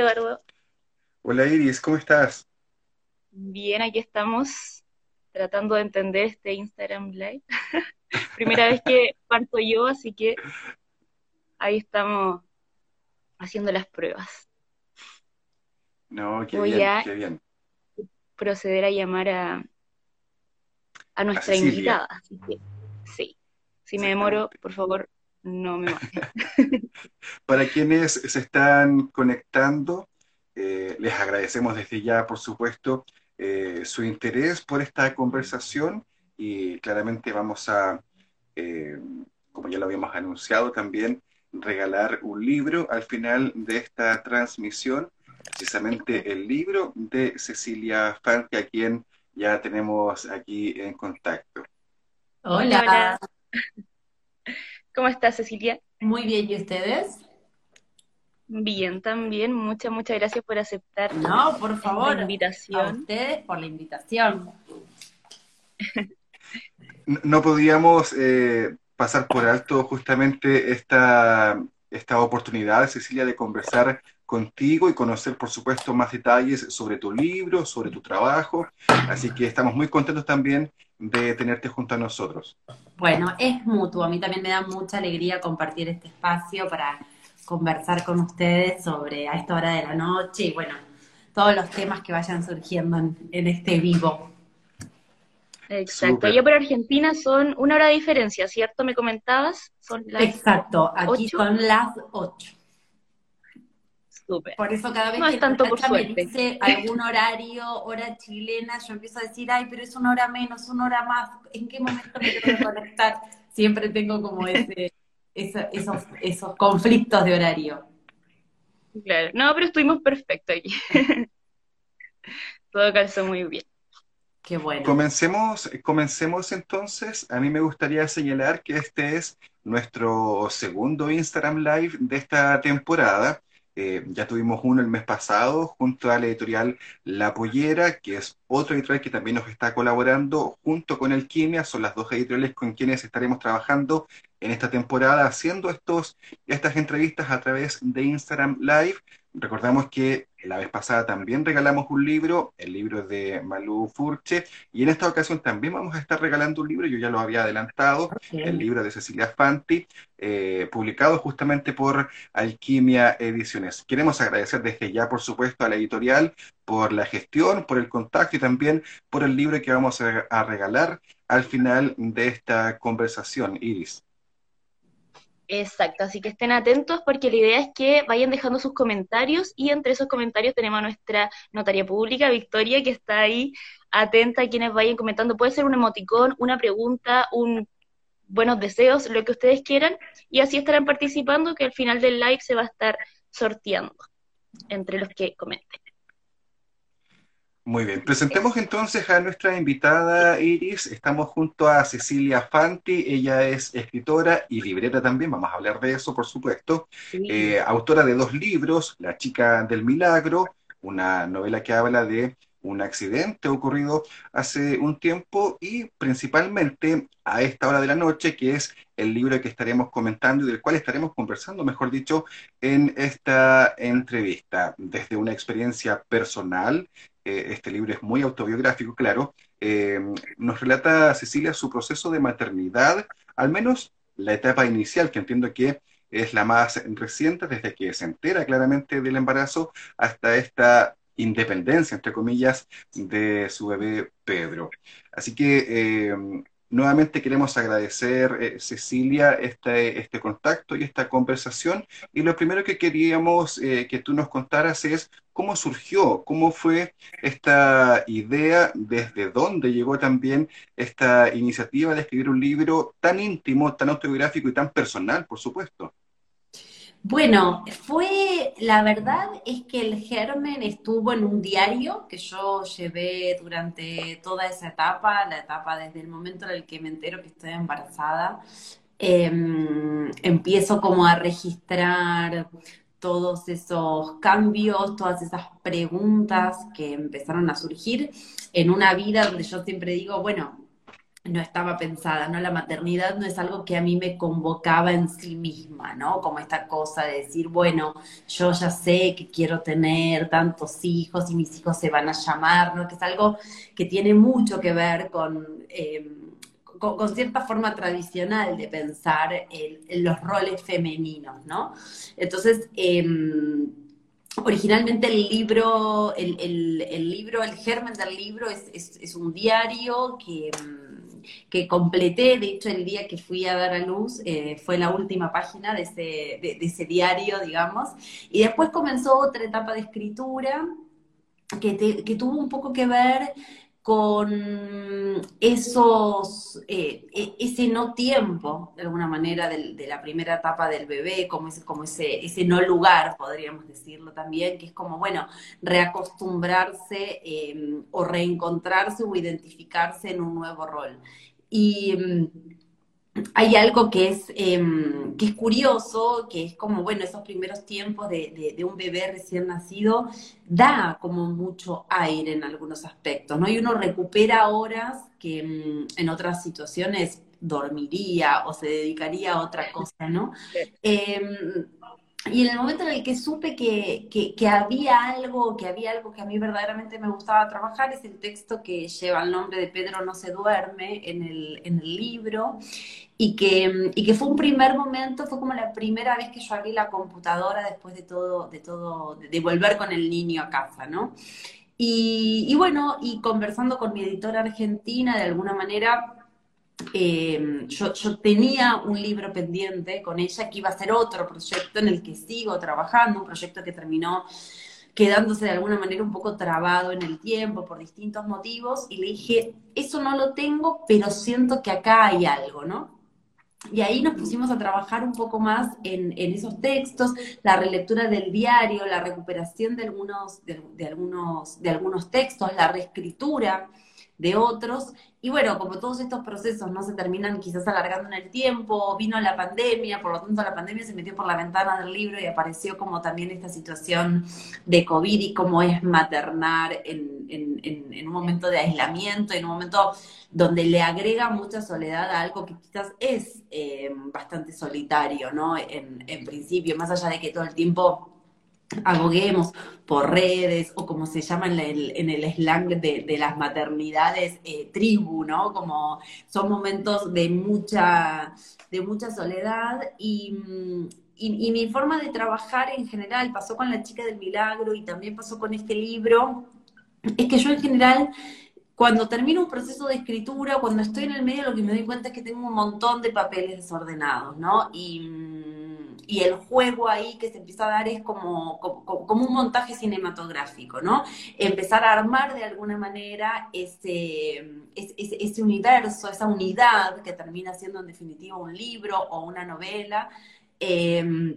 Hola, Eduardo. Hola, Iris, ¿cómo estás? Bien, aquí estamos tratando de entender este Instagram Live. Primera vez que parto yo, así que ahí estamos haciendo las pruebas. No, qué Voy bien, a- qué bien. Proceder a llamar a, a nuestra invitada. Así que, sí. Si me demoro, por favor, no me maten. Para quienes se están conectando, eh, les agradecemos desde ya, por supuesto, eh, su interés por esta conversación y claramente vamos a, eh, como ya lo habíamos anunciado también, regalar un libro al final de esta transmisión, precisamente el libro de Cecilia Fanti, a quien ya tenemos aquí en contacto. Hola, hola. ¿Cómo estás, Cecilia? Muy bien, ¿y ustedes? Bien, también. Muchas, muchas gracias por aceptar No, por la favor, a invitación. ustedes por la invitación. No- no podíamos eh, pasar por alto justamente esta, esta oportunidad, Cecilia, de conversar contigo y conocer, por supuesto, más detalles sobre tu libro, sobre tu trabajo. Así que estamos muy contentos también de tenerte junto a nosotros. Bueno, es mutuo. A mí también me da mucha alegría compartir este espacio para conversar con ustedes sobre a esta hora de la noche y bueno, todos los temas que vayan surgiendo en, en este vivo. Exacto. Allá por Argentina son una hora de diferencia, ¿cierto? ¿Me comentabas? Son las Exacto, aquí ¿Ocho? son las 8. Súper. Por eso cada vez No que es tanto por Nacha me dice algún horario, hora chilena, yo empiezo a decir, ay, pero es una hora menos, una hora más, ¿en qué momento me tengo que conectar? Siempre tengo como ese, esos, esos conflictos de horario. Claro. No, pero estuvimos perfecto aquí. Todo calzó muy bien. Qué bueno. Comencemos, comencemos entonces. A mí me gustaría señalar que este es nuestro segundo Instagram Live de esta temporada. Eh, ya tuvimos uno el mes pasado junto a la editorial La Pollera, que es otro editorial que también nos está colaborando junto con Alquimia. Son las dos editoriales con quienes estaremos trabajando en esta temporada haciendo estos, estas entrevistas a través de Instagram Live. Recordamos que la vez pasada también regalamos un libro, el libro de Malú Furche, y en esta ocasión también vamos a estar regalando un libro, yo ya lo había adelantado, el libro de Cecilia Fanti, eh, publicado justamente por Alquimia Ediciones. Queremos agradecer desde ya, por supuesto, a la editorial por la gestión, por el contacto y también por el libro que vamos a, a regalar al final de esta conversación, Iris. Exacto, así que estén atentos porque la idea es que vayan dejando sus comentarios y entre esos comentarios tenemos a nuestra notaria pública, Victoria, que está ahí atenta a quienes vayan comentando. Puede ser un emoticón, una pregunta, un buenos deseos, lo que ustedes quieran, y así estarán participando que al final del live se va a estar sorteando entre los que comenten. Muy bien, presentemos entonces a nuestra invitada Iris. Estamos junto a Cecilia Fanti, ella es escritora y librera también, vamos a hablar de eso, por supuesto. Eh, autora de dos libros, La chica del milagro, una novela que habla de un accidente ocurrido hace un tiempo y principalmente a esta hora de la noche, que es el libro que estaremos comentando y del cual estaremos conversando, mejor dicho, en esta entrevista. Desde una experiencia personal, eh, este libro es muy autobiográfico, claro, eh, nos relata Cecilia su proceso de maternidad, al menos la etapa inicial, que entiendo que es la más reciente, desde que se entera claramente del embarazo hasta esta independencia, entre comillas, de su bebé Pedro. Así que eh, nuevamente queremos agradecer, eh, Cecilia, este, este contacto y esta conversación. Y lo primero que queríamos eh, que tú nos contaras es cómo surgió, cómo fue esta idea, desde dónde llegó también esta iniciativa de escribir un libro tan íntimo, tan autobiográfico y tan personal, por supuesto. Bueno, fue, la verdad es que el germen estuvo en un diario que yo llevé durante toda esa etapa, la etapa desde el momento en el que me entero que estoy embarazada. Em, empiezo como a registrar todos esos cambios, todas esas preguntas que empezaron a surgir en una vida donde yo siempre digo, bueno, no estaba pensada, ¿no? La maternidad no es algo que a mí me convocaba en sí misma, ¿no? Como esta cosa de decir, bueno, yo ya sé que quiero tener tantos hijos y mis hijos se van a llamar, ¿no? Que es algo que tiene mucho que ver con, em, con, cierta forma tradicional de pensar en, los roles femeninos, ¿no? Entonces, em, originalmente el libro, el, libro, el germen del libro es un diario que em, que completé, de hecho el día que fui a dar a luz eh, fue la última página de ese, de, ese diario, digamos, y después comenzó otra etapa de escritura que, que tuvo un poco que ver con esos, eh, e, ese no tiempo, de alguna manera, de, la primera etapa del bebé, como, ese, como ese, ese no lugar, podríamos decirlo también, que es como, bueno, reacostumbrarse em, o reencontrarse o identificarse en un nuevo rol. Y em, hay algo que es, em, que es curioso, que es como, bueno, esos primeros tiempos de, un bebé recién nacido, da como mucho aire en algunos aspectos, ¿no? Y uno recupera horas que em, en otras situaciones dormiría o se dedicaría a otra cosa, ¿no? Em, y en el momento en el que supe que, que, había algo, que había algo que a mí verdaderamente me gustaba trabajar, es el texto que lleva el nombre de Pedro no se duerme en el, en el libro, y que, y que fue un primer momento, fue como la primera vez que yo abrí la computadora después de todo, de todo, de volver con el niño a casa, ¿no? Y, y bueno, y conversando con mi editora argentina, de alguna manera, Em, yo, tenía un libro pendiente con ella que iba a ser otro proyecto en el que sigo trabajando, un proyecto que terminó quedándose de alguna manera un poco trabado en el tiempo por distintos motivos, y le dije, eso no lo tengo, pero siento que acá hay algo, ¿no? Y ahí nos pusimos a trabajar un poco más en, esos textos, la relectura del diario, la recuperación de algunos, de algunos, de algunos textos, la reescritura de otros. Y bueno, como todos estos procesos no se terminan quizás alargando en el tiempo, vino la pandemia, por lo tanto la pandemia se metió por la ventana del libro y apareció como también esta situación de COVID y cómo es maternar en, un momento de aislamiento, en un momento donde le agrega mucha soledad a algo que quizás es eh, bastante solitario, ¿no? En, en principio, más allá de que todo el tiempo aboguemos por redes o como se llama en el, slang de, las maternidades, eh, tribu, ¿no? Como son momentos de mucha, de mucha soledad y, y, mi forma de trabajar en general pasó con la chica del milagro y también pasó con este libro, es que yo en general cuando termino un proceso de escritura, cuando estoy en el medio, lo que me doy cuenta es que tengo un montón de papeles desordenados, ¿no? Y y el juego ahí que se empieza a dar es como, como, un montaje cinematográfico, ¿no? Empezar a armar de alguna manera ese, ese, universo, esa unidad que termina siendo en definitiva un libro o una novela. Em,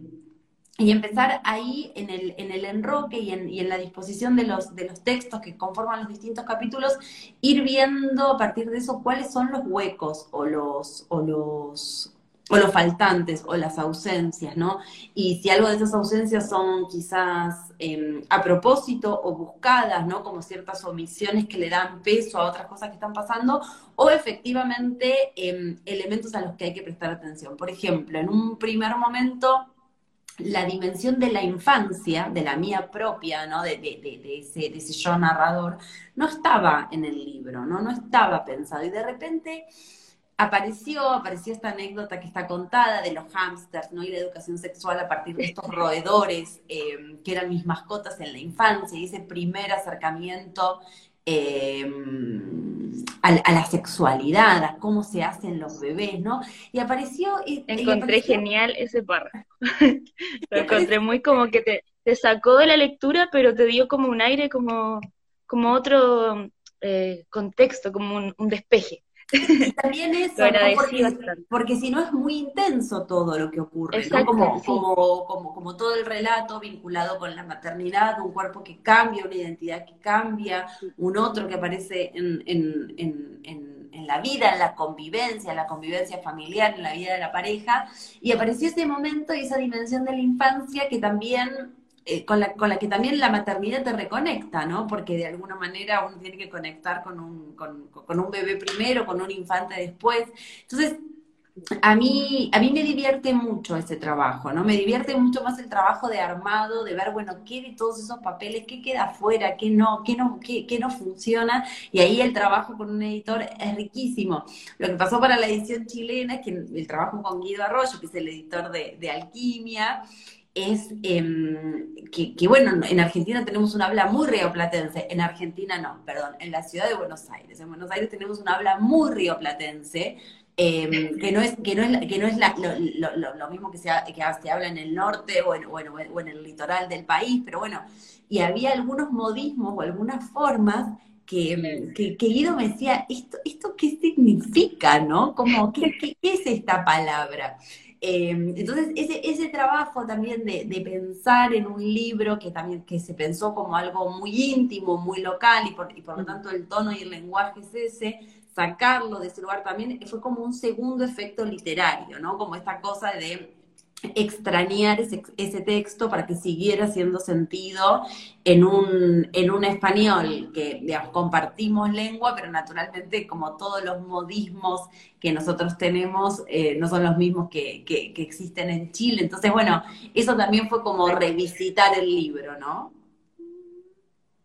y empezar ahí en el, en el enroque y en, la disposición de los, de los textos que conforman los distintos capítulos, ir viendo a partir de eso cuáles son los huecos o los, o los faltantes o las ausencias, ¿no? Y si algo de esas ausencias son quizás em, a propósito o buscadas, ¿no? Como ciertas omisiones que le dan peso a otras cosas que están pasando, o efectivamente em, elementos a los que hay que prestar atención. Por ejemplo, en un primer momento, la dimensión de la infancia, de la mía propia, ¿no? De, de, ese, de ese yo narrador, no estaba en el libro, ¿no? No estaba pensado. Y de repente apareció, apareció esta anécdota que está contada de los hámsters, ¿no? Y la educación sexual a partir de estos roedores eh, que eran mis mascotas en la infancia, y ese primer acercamiento eh, a, la sexualidad, a cómo se hacen los bebés, ¿no? Y apareció... Y, encontré genial ese párrafo. Lo encontré muy como que te, te, sacó de la lectura, pero te dio como un aire, como, como otro eh, contexto, como un despeje Y también eso, porque, si no es muy intenso todo lo que ocurre, ¿no? Como, como, como, como, todo el relato vinculado con la maternidad, un cuerpo que cambia, una identidad que cambia, un otro que aparece en, en, en, en la vida, en la convivencia, en la convivencia familiar, en la vida de la pareja, y apareció ese momento y esa dimensión de la infancia que también eh, con, la, con, la, que también la maternidad te reconecta, ¿no? Porque de alguna manera uno tiene que conectar con un, con, un bebé primero, con un infante después. Entonces, a mí, a mí me divierte mucho ese trabajo, ¿no? Me divierte mucho más el trabajo de armado, de ver, bueno, qué de todos esos papeles, qué queda afuera, qué no, qué no, qué, no funciona. Y ahí el trabajo con un editor es riquísimo. Lo que pasó para la edición chilena es que el trabajo con Guido Arroyo, que es el editor de Alquimia, es em, que, bueno, en Argentina tenemos un habla muy rioplatense, en Argentina no, perdón, en la ciudad de Buenos Aires. En Buenos Aires tenemos un habla muy rioplatense, em, que no es, que no es, que no es lo, mismo que se, que se habla en el norte o en, o en el litoral del país, pero bueno, y había algunos modismos o algunas formas que, que, Guido me decía, ¿esto, ¿esto qué significa, no? Como, ¿qué, qué, qué es esta palabra? Em, entonces, ese, ese trabajo también de, pensar en un libro que también que se pensó como algo muy íntimo, muy local, y por, y por lo tanto el tono y el lenguaje es ese, sacarlo de ese lugar también fue como un segundo efecto literario, ¿no? Como esta cosa de extrañar ese, texto para que siguiera haciendo sentido en un, en un español que compartimos lengua, pero naturalmente como todos los modismos que nosotros tenemos eh, no son los mismos que, que, existen en Chile. Entonces, bueno, eso también fue como revisitar el libro, ¿no?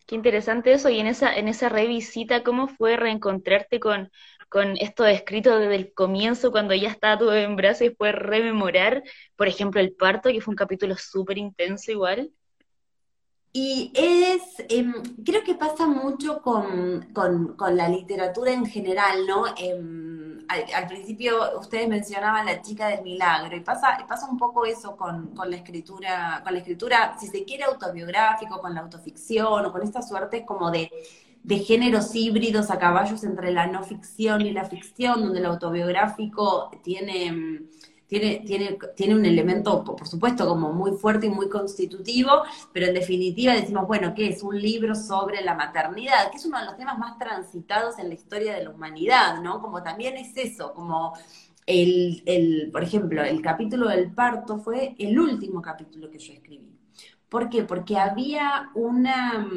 Qué interesante eso, y en esa, en esa revisita, ¿cómo fue reencontrarte con, con esto escrito desde el comienzo, cuando ya estaba todo en brazos, y después rememorar, por ejemplo, el parto, que fue un capítulo súper intenso igual. Y es, em, creo que pasa mucho con, la literatura en general, ¿no? Em, al, principio ustedes mencionaban la chica del milagro y pasa, pasa un poco eso con, con, la escritura, con la escritura, si se quiere autobiográfico, con la autoficción o con esta suerte como de de géneros híbridos a caballos entre la no ficción y la ficción, donde el autobiográfico tiene, tiene, tiene, tiene un elemento, por supuesto, como muy fuerte y muy constitutivo, pero en definitiva decimos, bueno, ¿qué es? Un libro sobre la maternidad, que es uno de los temas más transitados en la historia de la humanidad, ¿no? Como también es eso, como el, el por ejemplo, el capítulo del parto fue el último capítulo que yo escribí. ¿Por qué? Porque había una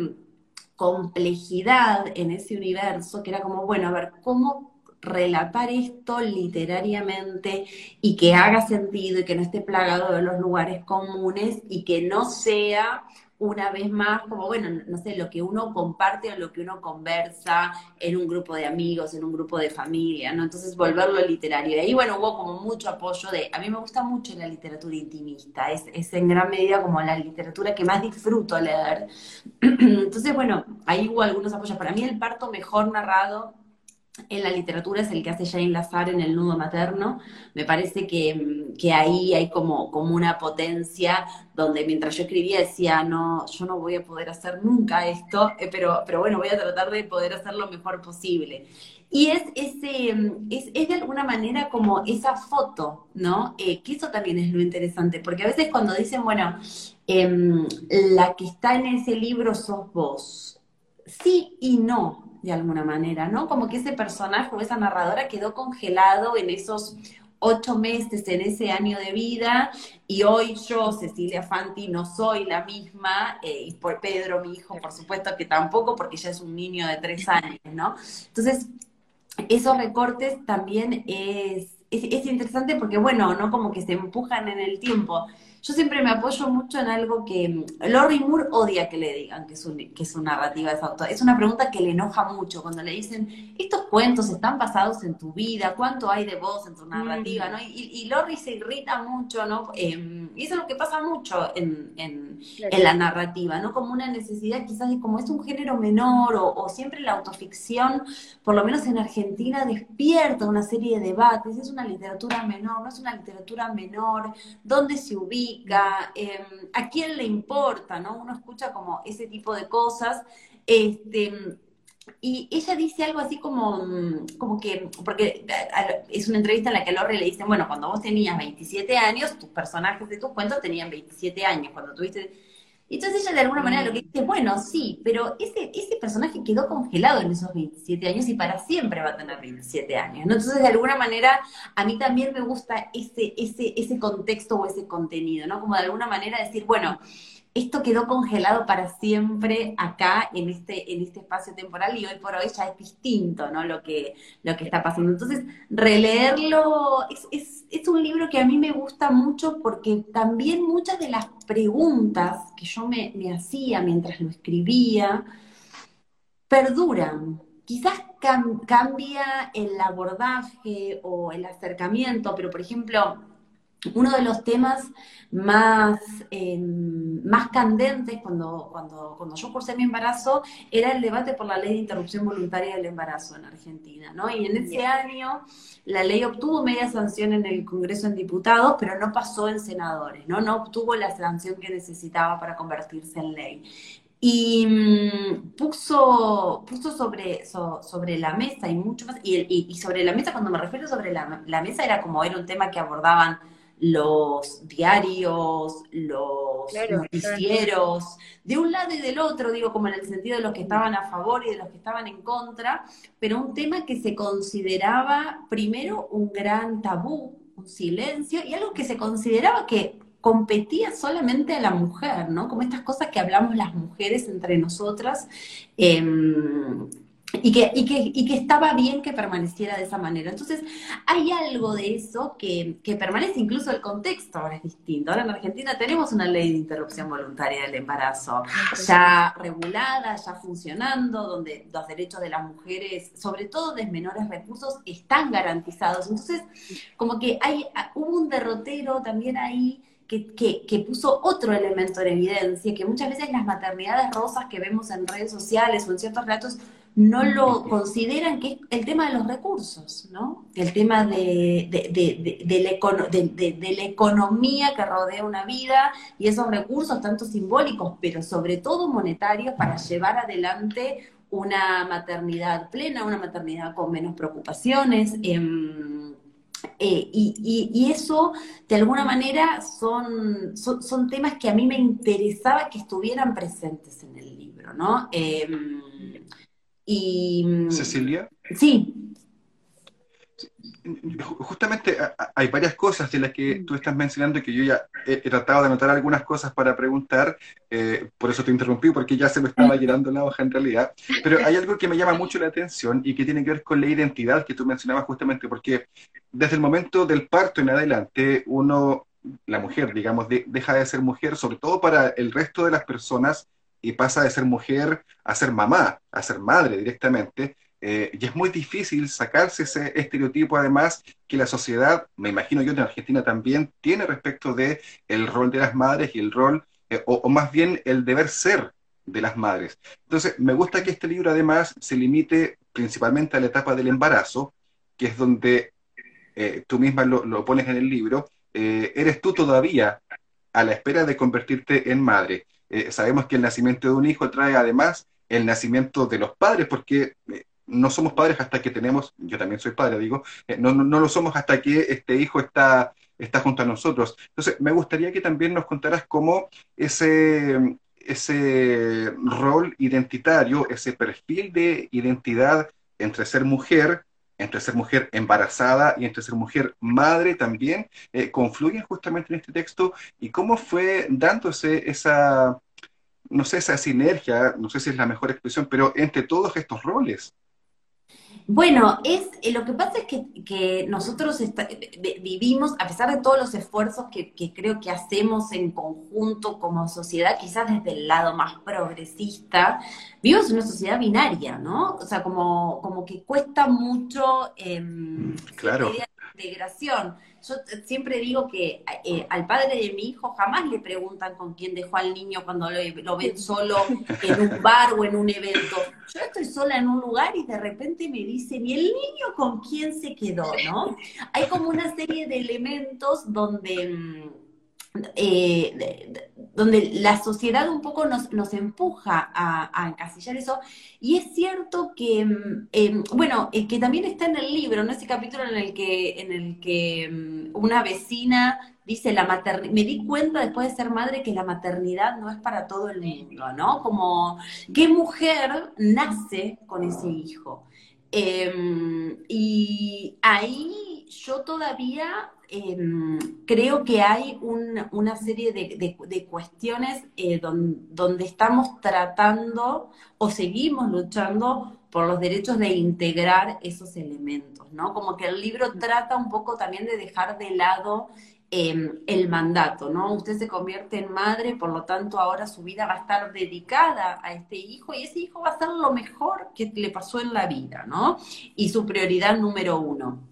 complejidad en ese universo, que era como, bueno, a ver, ¿cómo relatar esto literariamente y que haga sentido y que no esté plagado de los lugares comunes y que no sea una vez más, como bueno, no sé, lo que uno comparte o lo que uno conversa en un grupo de amigos, en un grupo de familia, ¿no? Entonces volverlo literario. Y ahí, bueno, hubo como mucho apoyo de, a mí me gusta mucho la literatura intimista, es, es en gran medida como la literatura que más disfruto leer. Entonces, bueno, ahí hubo algunos apoyos. Para mí el parto mejor narrado en la literatura es el que hace Jane Lazar en El nudo materno. Me parece que, ahí hay como, como una potencia donde mientras yo escribía decía, no, yo no voy a poder hacer nunca esto, eh, pero, pero bueno, voy a tratar de poder hacer lo mejor posible. Y es, ese, es, es de alguna manera como esa foto, ¿no? Eh, que eso también es lo interesante, porque a veces cuando dicen, bueno, em, la que está en ese libro sos vos, sí y no, de alguna manera, ¿no? Como que ese personaje o esa narradora quedó congelado en esos ocho meses, en ese año de vida, y hoy yo, Cecilia Fanti, no soy la misma, eh, y por Pedro, mi hijo, por supuesto que tampoco, porque ya es un niño de tres años, ¿no? Entonces, esos recortes también es, es, es interesante porque, bueno, ¿no? Como que se empujan en el tiempo. Yo siempre me apoyo mucho en algo que mm, Lori Moore odia que le digan que su, que su narrativa es autor. Es una pregunta que le enoja mucho cuando le dicen, estos cuentos están basados en tu vida, ¿cuánto hay de vos en tu narrativa? ¿no? Y, y Lori se irrita mucho, ¿no? Em, y eso es lo que pasa mucho en, en, la narrativa, ¿no? Como una necesidad quizás de como es un género menor o, o siempre la autoficción, por lo menos en Argentina, despierta una serie de debates. Es una literatura menor, no es una literatura menor, ¿dónde se ubica? Em, a quién le importa, ¿no? Uno escucha como ese tipo de cosas. Este, y ella dice algo así como, mm, como que, porque es una entrevista en la que a Lorre le dicen, bueno, cuando vos tenías 27 años, tus personajes de tus cuentos tenían 27 años, cuando tuviste... Entonces ella de alguna manera lo que dice, bueno, sí, pero ese, ese personaje quedó congelado en esos 27 años y para siempre va a tener 27 años, ¿no? Entonces de alguna manera a mí también me gusta ese, ese, ese contexto o ese contenido, ¿no? Como de alguna manera decir, bueno, esto quedó congelado para siempre acá en este, en este espacio temporal y hoy por hoy ya es distinto, ¿no? Lo que, lo que está pasando. Entonces, releerlo es, es, un libro que a mí me gusta mucho porque también muchas de las preguntas que yo me, me hacía mientras lo escribía perduran. Quizás cambia el abordaje o el acercamiento, pero por ejemplo, uno de los temas más, em, más candentes cuando, cuando, cuando yo cursé mi embarazo era el debate por la ley de interrupción voluntaria del embarazo en Argentina, ¿no? Y en ese año la ley obtuvo media sanción en el Congreso en Diputados, pero no pasó en senadores, ¿no? No obtuvo la sanción que necesitaba para convertirse en ley y mm, puso, puso sobre, sobre la mesa y mucho más, y, y, sobre la mesa, cuando me refiero sobre la, la, mesa, era como era un tema que abordaban los diarios, los noticieros, de un lado y del otro, digo, como en el sentido de los que estaban a favor y de los que estaban en contra, pero un tema que se consideraba primero un gran tabú, un silencio, y algo que se consideraba que competía solamente a la mujer, ¿no? Como estas cosas que hablamos las mujeres entre nosotras. Em, y que, y, que, y que estaba bien que permaneciera de esa manera. Entonces, hay algo de eso que, que, permanece, incluso el contexto ahora es distinto. Ahora en Argentina tenemos una ley de interrupción voluntaria del embarazo ya regulada, ya funcionando, donde los derechos de las mujeres, sobre todo de menores recursos, están garantizados. Entonces, como que hay, hubo un derrotero también ahí que, que, que, puso otro elemento en evidencia, que muchas veces las maternidades rosas que vemos en redes sociales o en ciertos relatos no lo consideran que es el tema de los recursos, ¿no? El tema de, la, economía que rodea una vida y esos recursos, tanto simbólicos, pero sobre todo monetarios, para llevar adelante una maternidad plena, una maternidad con menos preocupaciones. Em, eh, y, eso, de alguna manera, son, son, temas que a mí me interesaba que estuvieran presentes en el libro, ¿no? Em, y, mm, Cecilia. Sí. Justamente hay varias cosas de las que tú estás mencionando y que yo ya he, tratado de anotar algunas cosas para preguntar, eh, por eso te interrumpí, porque ya se me estaba llenando la hoja en realidad, pero hay algo que me llama mucho la atención y que tiene que ver con la identidad que tú mencionabas justamente, porque desde el momento del parto en adelante, uno, la mujer, digamos, deja de ser mujer, sobre todo para el resto de las personas, y pasa de ser mujer a ser mamá, a ser madre directamente. Eh, y es muy difícil sacarse ese estereotipo, además, que la sociedad, me imagino yo en Argentina también, tiene respecto de el rol de las madres y el rol, eh, o, más bien el deber ser de las madres. Entonces, me gusta que este libro además se limite principalmente a la etapa del embarazo, que es donde eh, tú misma lo, lo, pones en el libro, eres tú todavía a la espera de convertirte en madre. Eh, sabemos que el nacimiento de un hijo trae además el nacimiento de los padres, porque eh, no somos padres hasta que tenemos, yo también soy padre, digo, eh, no, no, lo somos hasta que este hijo está, está junto a nosotros. Entonces, me gustaría que también nos contaras cómo ese, ese rol identitario, ese perfil de identidad entre ser mujer, entre ser mujer embarazada y entre ser mujer madre también, eh, confluyen justamente en este texto y cómo fue dándose esa, no sé, esa sinergia, no sé si es la mejor expresión, pero entre todos estos roles. Bueno, es eh, lo que pasa es que, nosotros vivimos, a pesar de todos los esfuerzos que, creo que hacemos en conjunto como sociedad, quizás desde el lado más progresista, vivimos en una sociedad binaria, ¿no? O sea, como, como que cuesta mucho eh, claro. integración. Yo siempre digo que eh, al padre de mi hijo jamás le preguntan con quién dejó al niño cuando lo, ven solo en un bar o en un evento. Yo estoy sola en un lugar y de repente me dicen, ¿y el niño con quién se quedó? ¿no? Hay como una serie de elementos donde... Mm, eh, donde la sociedad un poco nos, nos empuja a, encasillar eso. Y es cierto que, mm, em, bueno, eh, que también está en el libro, ¿no? Ese capítulo en el que, en el que mm, una vecina dice la maternidad, me di cuenta después de ser madre que la maternidad no es para todo el mundo, ¿no? Como, ¿qué mujer nace con ese hijo? Em, y ahí yo todavía em, creo que hay una serie de, cuestiones eh, donde estamos tratando o seguimos luchando por los derechos de integrar esos elementos, ¿no? Como que el libro trata un poco también de dejar de lado Em, el mandato, ¿no? Usted se convierte en madre, por lo tanto ahora su vida va a estar dedicada a este hijo y ese hijo va a ser lo mejor que le pasó en la vida, ¿no? Y su prioridad número uno.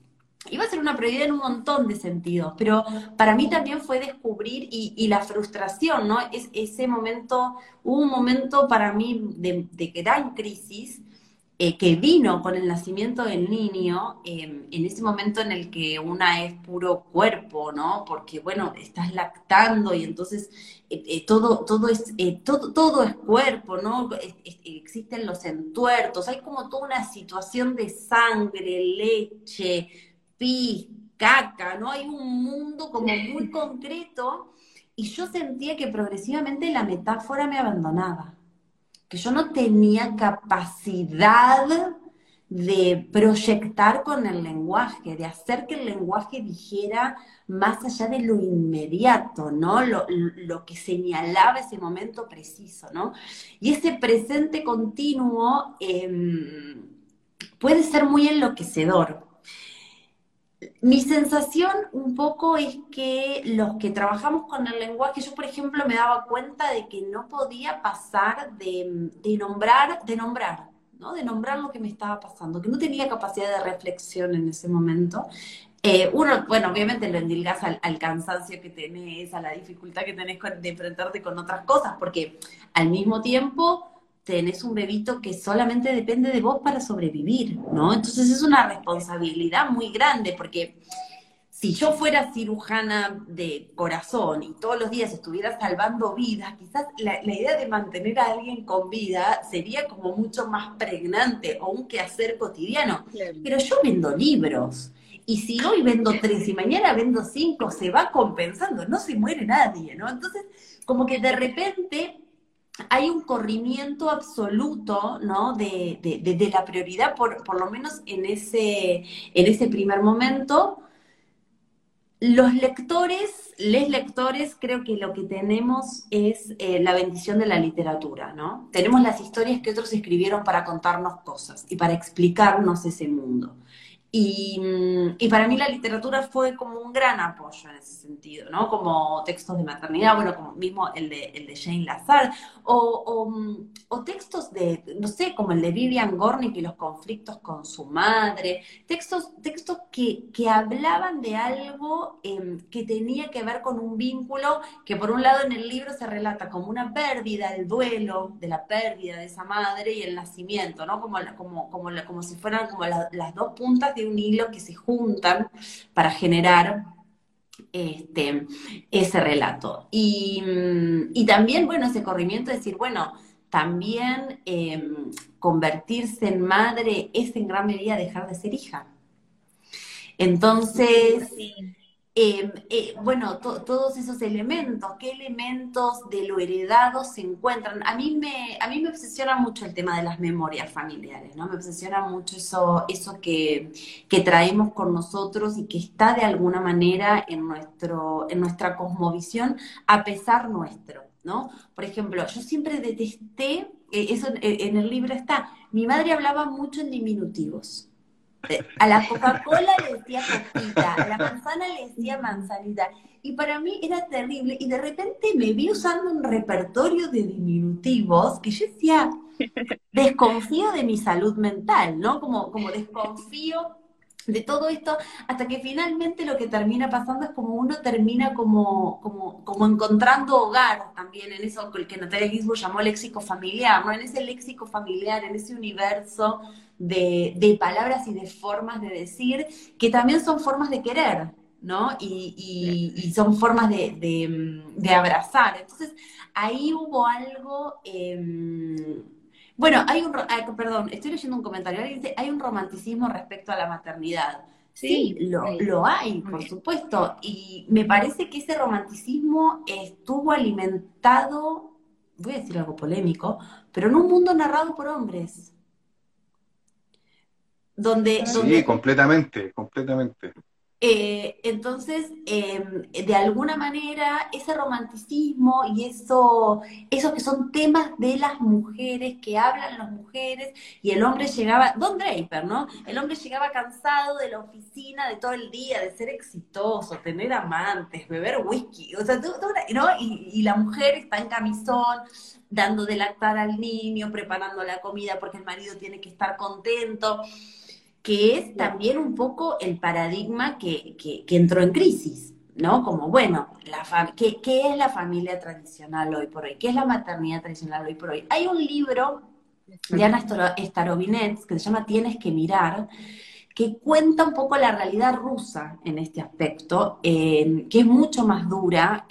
Va a ser una prioridad en un montón de sentidos, pero para mí también fue descubrir y, la frustración, ¿no? Es, ese momento, un momento para mí de, de gran crisis, eh, que vino con el nacimiento del niño, em, en ese momento en el que una es puro cuerpo, ¿no? Porque, bueno, estás lactando y entonces eh, eh, todo, todo, es, todo es cuerpo, ¿no? existen los entuertos, hay como toda una situación de sangre, leche, pis, caca, ¿no? Hay un mundo como muy concreto y yo sentía que progresivamente la metáfora me abandonaba que yo no tenía capacidad de proyectar con el lenguaje, de hacer que el lenguaje dijera más allá de lo inmediato, ¿no? Lo, que señalaba ese momento preciso, ¿no? Y ese presente continuo em, puede ser muy enloquecedor, mi sensación un poco es que los que trabajamos con el lenguaje, yo por ejemplo me daba cuenta de que no podía pasar de, nombrar, de nombrar, ¿no? De nombrar lo que me estaba pasando, que no tenía capacidad de reflexión en ese momento. Eh, uno, bueno, obviamente lo endilgas al, al, cansancio que tenés, a la dificultad que tenés de enfrentarte con otras cosas, porque al mismo tiempo tenés un bebito que solamente depende de vos para sobrevivir, ¿no? Entonces es una responsabilidad muy grande, porque si yo fuera cirujana de corazón y todos los días estuviera salvando vidas, quizás la, idea de mantener a alguien con vida sería como mucho más pregnante o un quehacer cotidiano. Pero yo vendo libros. Y si hoy vendo tres y mañana vendo cinco, se va compensando, no se muere nadie, ¿no? Entonces, como que de repente hay un corrimiento absoluto, ¿no? De, la prioridad, por, por, lo menos en ese, en ese primer momento. Los lectores, les lectores, creo que lo que tenemos es eh, la bendición de la literatura, ¿no? Tenemos las historias que otros escribieron para contarnos cosas y para explicarnos ese mundo. Y, y, para mí la literatura fue como un gran apoyo en ese sentido, ¿no? Como textos de maternidad, bueno, como mismo el de, el de Jane Lazar, o, o, textos de, no sé, como el de Vivian Gornick y los conflictos con su madre, textos, textos que, que hablaban de algo em, que tenía que ver con un vínculo que por un lado en el libro se relata como una pérdida, el duelo de la pérdida de esa madre y el nacimiento, ¿no? Como, como, como, como si fueran como las dos puntas un hilo que se juntan para generar este, ese relato. Y, también, bueno, ese corrimiento de decir, bueno, también em, convertirse en madre es en gran medida dejar de ser hija. Entonces, eh, bueno, todos esos elementos, qué elementos de lo heredado se encuentran. A mí me, a mí me obsesiona mucho el tema de las memorias familiares, ¿no? Me obsesiona mucho eso, eso que, que traemos con nosotros y que está de alguna manera en, nuestro, en nuestra cosmovisión a pesar nuestro, ¿no? Por ejemplo, yo siempre detesté, eh, eso eh, en el libro está, mi madre hablaba mucho en diminutivos. A la Coca-Cola le decía coquita, a la manzana le decía manzanita. Y para mí era terrible. Y de repente me vi usando un repertorio de diminutivos que yo decía, desconfío de mi salud mental, ¿no? Como, como desconfío de todo esto, hasta que finalmente lo que termina pasando es como uno termina como, como, como encontrando hogar también en eso que Natalia Ginsburg llamó léxico familiar, ¿no? En ese léxico familiar, en ese universo de, palabras y de formas de decir, que también son formas de querer, ¿no? Y, son formas de, abrazar. Entonces, ahí hubo algo... Em, bueno, hay un... perdón, estoy leyendo un comentario. Alguien dice, hay un romanticismo respecto a la maternidad. Sí, lo, hay, por supuesto. Y me parece que ese romanticismo estuvo alimentado, voy a decir algo polémico, pero en un mundo narrado por hombres. Donde, sí, completamente, completamente. Eh, entonces, em, de alguna manera, ese romanticismo y eso, esos que son temas de las mujeres, que hablan las mujeres, y el hombre llegaba, Don Draper, ¿no? El hombre llegaba cansado de la oficina de todo el día, de ser exitoso, tener amantes, beber whisky, o sea, ¿no? Y, y la mujer está en camisón, dando de lactar al niño, preparando la comida porque el marido tiene que estar contento que es también un poco el paradigma que, entró en crisis, ¿no? Como, bueno, la ¿qué, ¿qué, es la familia tradicional hoy por hoy? ¿Qué es la maternidad tradicional hoy por hoy? Hay un libro de Ana Starobinet que se llama Tienes que mirar, que cuenta un poco la realidad rusa en este aspecto, que es mucho más dura.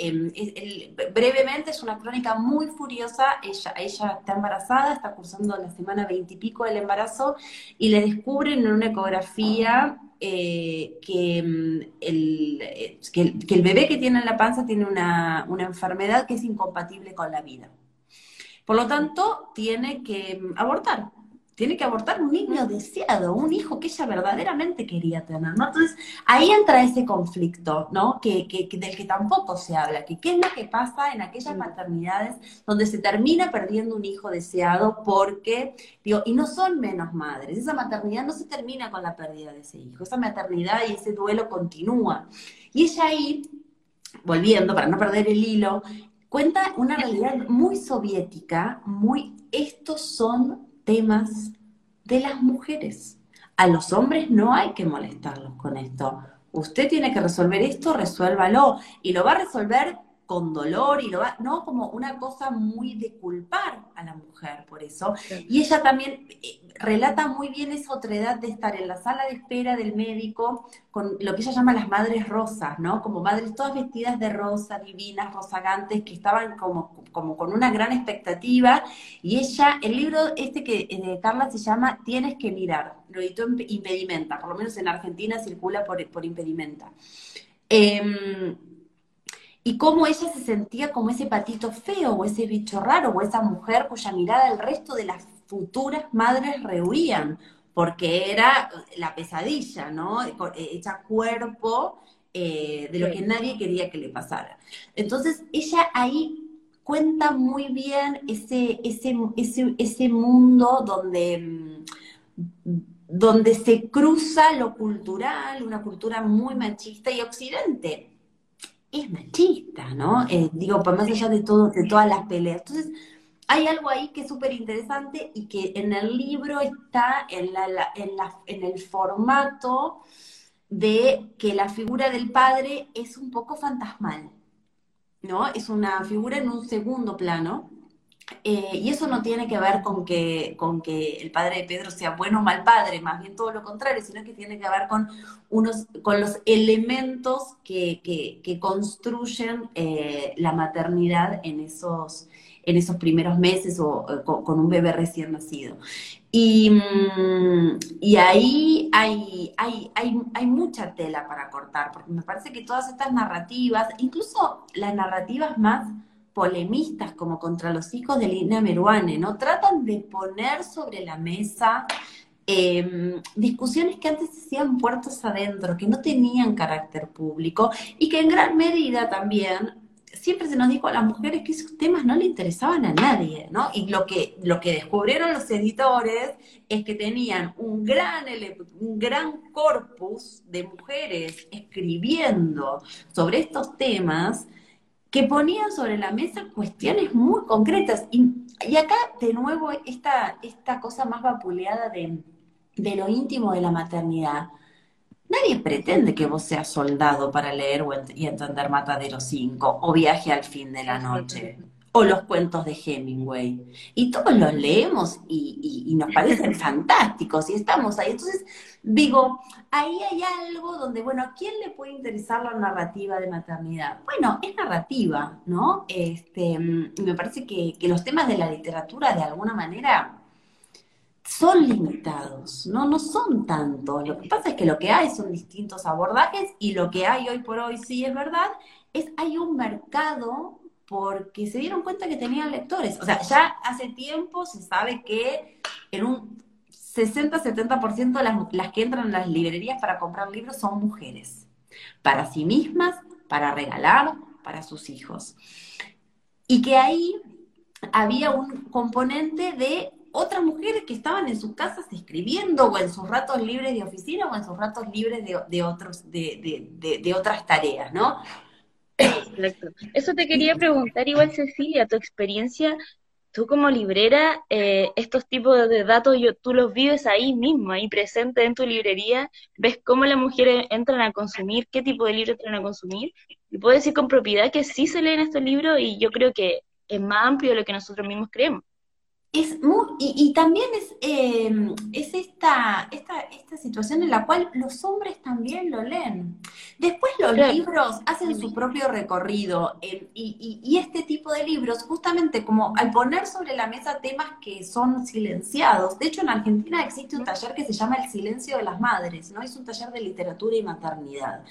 brevemente es una crónica muy furiosa, ella, está embarazada, está cursando la semana veintipico del embarazo y le descubren en una ecografía eh, que, mm, el, que, el, bebé que tiene en la panza tiene una, una enfermedad que es incompatible con la vida. Por lo tanto, tiene que mm, abortar tiene que abortar un niño deseado, un hijo que ella verdaderamente quería tener, ¿no? Entonces, ahí entra ese conflicto, ¿no? Que, del que tampoco se habla, que qué es lo que pasa en aquellas maternidades donde se termina perdiendo un hijo deseado porque, digo, y no son menos madres, esa maternidad no se termina con la pérdida de ese hijo, esa maternidad y ese duelo continúa. Y ella ahí, volviendo, para no perder el hilo, cuenta una realidad muy soviética, muy, estos son temas de las mujeres. A los hombres no hay que molestarlos con esto. Usted tiene que resolver esto, resuélvalo. Y lo va a resolver con dolor y lo va, no como una cosa muy de culpar a la mujer por eso. Y ella también eh, relata muy bien esa otra edad de estar en la sala de espera del médico con lo que ella llama las madres rosas, ¿no? Como madres todas vestidas de rosa, divinas, rozagantes, que estaban como, como con una gran expectativa. Y ella, el libro este que de eh, Carla se llama Tienes que mirar, lo editó en Impedimenta, por lo menos en Argentina circula por, por Impedimenta. Eh, y cómo ella se sentía como ese patito feo o ese bicho raro o esa mujer cuya mirada el resto de las futuras madres rehuían, porque era la pesadilla, ¿no? Eh, hecha cuerpo eh, de lo que nadie quería que le pasara. Entonces, ella ahí cuenta muy bien ese, ese, ese, ese mundo donde, mm, donde se cruza lo cultural, una cultura muy machista y occidente es machista, ¿no? Eh, digo, por más allá de todo, de todas las peleas. Entonces, hay algo ahí que es súper interesante y que en el libro está en, la, en, la, en el formato de que la figura del padre es un poco fantasmal, ¿no? Es una figura en un segundo plano eh, y eso no tiene que ver con que, con que el padre de Pedro sea bueno o mal padre, más bien todo lo contrario, sino que tiene que ver con, unos, con los elementos que, que, construyen eh, la maternidad en esos, en esos primeros meses o eh, con, un bebé recién nacido. Y, mm, y ahí hay, hay, hay, hay, mucha tela para cortar, porque me parece que todas estas narrativas, incluso las narrativas más polemistas como contra los hijos de Lina Meruane, ¿no? Tratan de poner sobre la mesa em, discusiones que antes se hacían puertos adentro, que no tenían carácter público y que en gran medida también siempre se nos dijo a las mujeres que esos temas no le interesaban a nadie, ¿no? Y lo que, lo que descubrieron los editores es que tenían un gran, un gran corpus de mujeres escribiendo sobre estos temas que ponían sobre la mesa cuestiones muy concretas. Y, acá, de nuevo, esta, esta cosa más vapuleada de, lo íntimo de la maternidad. Nadie pretende que vos seas soldado para leer y entender Matadero 5 o viaje al fin de la noche. O los cuentos de Hemingway. Y todos los leemos y, nos parecen fantásticos y estamos ahí. Entonces, digo, ahí hay algo donde, bueno, ¿a quién le puede interesar la narrativa de maternidad? Bueno, es narrativa, ¿no? Este, me parece que, que los temas de la literatura, de alguna manera, son limitados, ¿no? No son tantos. Lo que pasa es que lo que hay son distintos abordajes y lo que hay hoy por hoy sí es verdad, es hay un mercado porque se dieron cuenta que tenían lectores. O sea, ya hace tiempo se sabe que en un 60-70% de las, las que entran en las librerías para comprar libros son mujeres. Para sí mismas, para regalar, para sus hijos. Y que ahí había un componente de otras mujeres que estaban en sus casas escribiendo o en sus ratos libres de oficina o en sus ratos libres de, otros, de, de, otras tareas, ¿no? Eso te quería preguntar igual, Cecilia, tu experiencia, tú como librera, eh, estos tipos de datos yo, tú los vives ahí mismo, ahí presente en tu librería, ves cómo las mujeres entran a consumir, qué tipo de libros entran a consumir, y puedo decir con propiedad que sí se leen estos libros y yo creo que es más amplio de lo que nosotros mismos creemos. Es muy, y, también es, em, es esta, esta, esta, situación en la cual los hombres también lo leen. Después los libros hacen su propio recorrido y, y, y, este tipo de libros, justamente como al poner sobre la mesa temas que son silenciados, de hecho en Argentina existe un taller que se llama El silencio de las madres, ¿no? Es un taller de literatura y maternidad.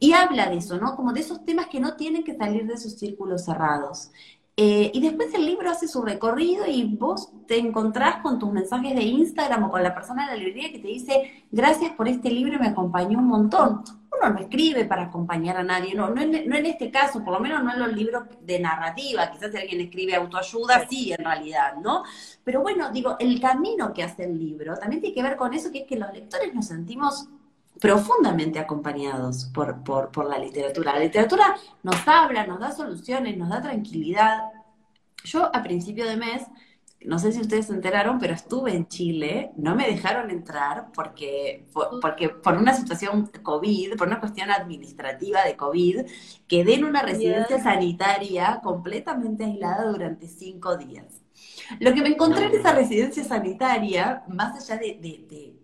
Y habla de eso, ¿no? Como de esos temas que no tienen que salir de esos círculos cerrados. Eh, y después el libro hace su recorrido y vos te encontrás con tus mensajes de Instagram o con la persona de la librería que te dice, gracias por este libro, me acompañó un montón. Uno no escribe para acompañar a nadie, no, no, en, no en este caso, por lo menos no en los libros de narrativa, quizás si alguien escribe autoayuda, sí, en realidad, ¿no? Pero bueno, digo, el camino que hace el libro también tiene que ver con eso, que es que los lectores nos sentimos profundamente acompañados por, por, la literatura. La literatura nos habla, nos da soluciones, nos da tranquilidad. Yo a principio de mes, no sé si ustedes se enteraron, pero estuve en Chile, no me dejaron entrar porque, porque por una situación COVID, por una cuestión administrativa de COVID, quedé en una residencia sanitaria completamente aislada durante cinco días. Lo que me encontré en esa residencia sanitaria, más allá de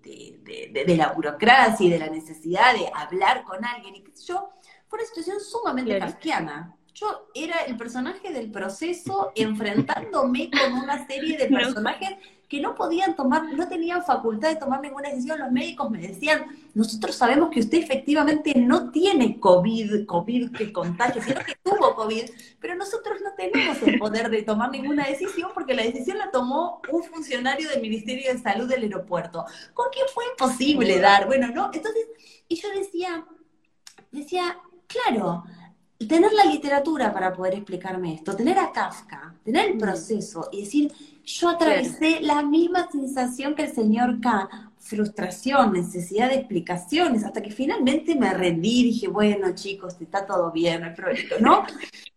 de, la burocracia y de la necesidad de hablar con alguien y sé yo, fue una situación sumamente kafkiana. Yo era el personaje del proceso enfrentándome con una serie de personajes que no podían tomar, no tenían facultad de tomar ninguna decisión. Los médicos me decían, nosotros sabemos que usted efectivamente no tiene COVID, COVID que contagia, sino que tuvo COVID, pero nosotros no tenemos el poder de tomar ninguna decisión porque la decisión la tomó un funcionario del Ministerio de Salud del aeropuerto. ¿Con quién fue imposible dar? Bueno, ¿no? Entonces, y yo decía, decía, claro, tener la literatura para poder explicarme esto, tener a Kafka, tener el proceso y decir, yo atravesé la misma sensación que el señor K, frustración, necesidad de explicaciones, hasta que finalmente me rendí y dije, bueno chicos, está todo bien, no hay problema, ¿no?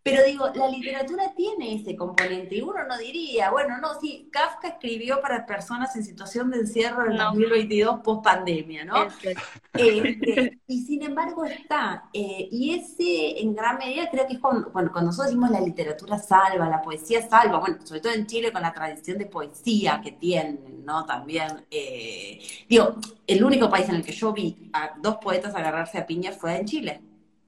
Pero digo, la literatura tiene ese componente y uno no diría, bueno, no, sí, Kafka escribió para personas en situación de encierro en el 2022 post pandemia, ¿no? Este, y sin embargo está, eh, y ese en gran medida creo que es cuando, cuando nosotros decimos la literatura salva, la poesía salva, bueno, sobre todo en Chile con la tradición de poesía que tienen, ¿no? También, eh, digo, el único país en el que yo vi a dos poetas agarrarse a piñas fue en Chile.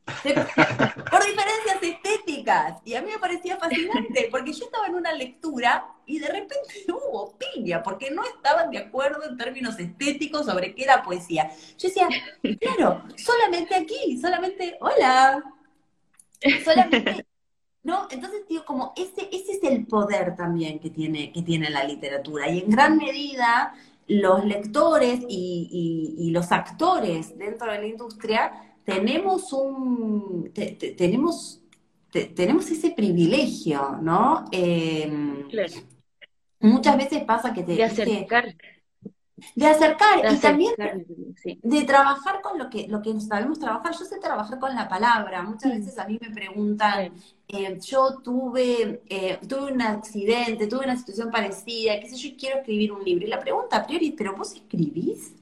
Por diferencias estéticas. Y a mí me parecía fascinante, porque yo estaba en una lectura y de repente hubo piña, porque no estaban de acuerdo en términos estéticos sobre qué era poesía. Yo decía, claro, solamente aquí, solamente, hola, solamente ¿No? Entonces, digo, como ese, ese es el poder también que tiene, que tiene la literatura. Y en gran medida, los lectores y, los actores dentro de la industria tenemos un tenemos tenemos ese privilegio, ¿no? Em, muchas veces pasa que te de acercar de acercar y también de, trabajar con lo que, lo que sabemos trabajar. Yo sé trabajar con la palabra. Muchas veces a mí me preguntan, eh, yo tuve, eh, tuve un accidente, tuve una situación parecida, qué sé yo, quiero escribir un libro. Y la pregunta a priori, ¿pero vos escribís?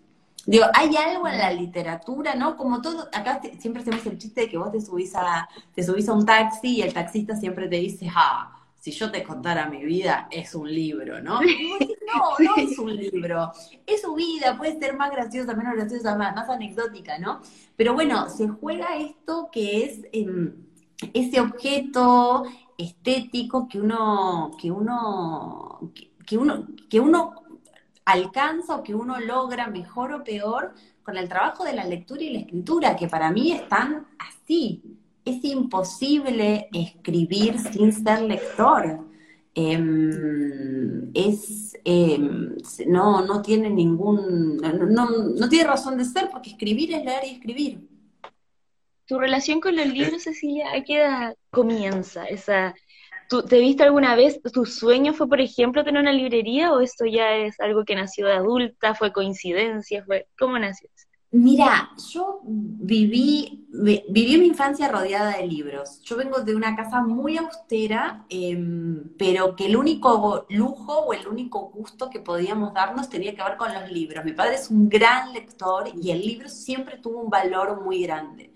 Digo, hay algo en la literatura, ¿no? Como todo, acá siempre hacemos el chiste de que vos te subís a, te subís a un taxi y el taxista siempre te dice, ah, si yo te contara mi vida, es un libro, ¿no? no, no es un libro, es su vida, puede ser más graciosa, menos graciosa, más, anecdótica, ¿no? Pero bueno, se juega esto que es em, ese objeto estético que uno, que uno, que uno, que uno alcanza o que uno logra mejor o peor con el trabajo de la lectura y la escritura, que para mí están así. Es imposible escribir sin ser lector. Em, es, em, no, no tiene ningún, no, no tiene razón de ser porque escribir es leer y escribir. Tu relación con los libros, Cecilia, ¿a qué edad comienza esa ¿Tú, ¿Te viste alguna vez, tu sueño fue, por ejemplo, tener una librería o esto ya es algo que nació de adulta, fue coincidencia, fue cómo nació? Mira, yo viví, viví mi infancia rodeada de libros. Yo vengo de una casa muy austera, em, pero que el único lujo o el único gusto que podíamos darnos tenía que ver con los libros. Mi padre es un gran lector y el libro siempre tuvo un valor muy grande.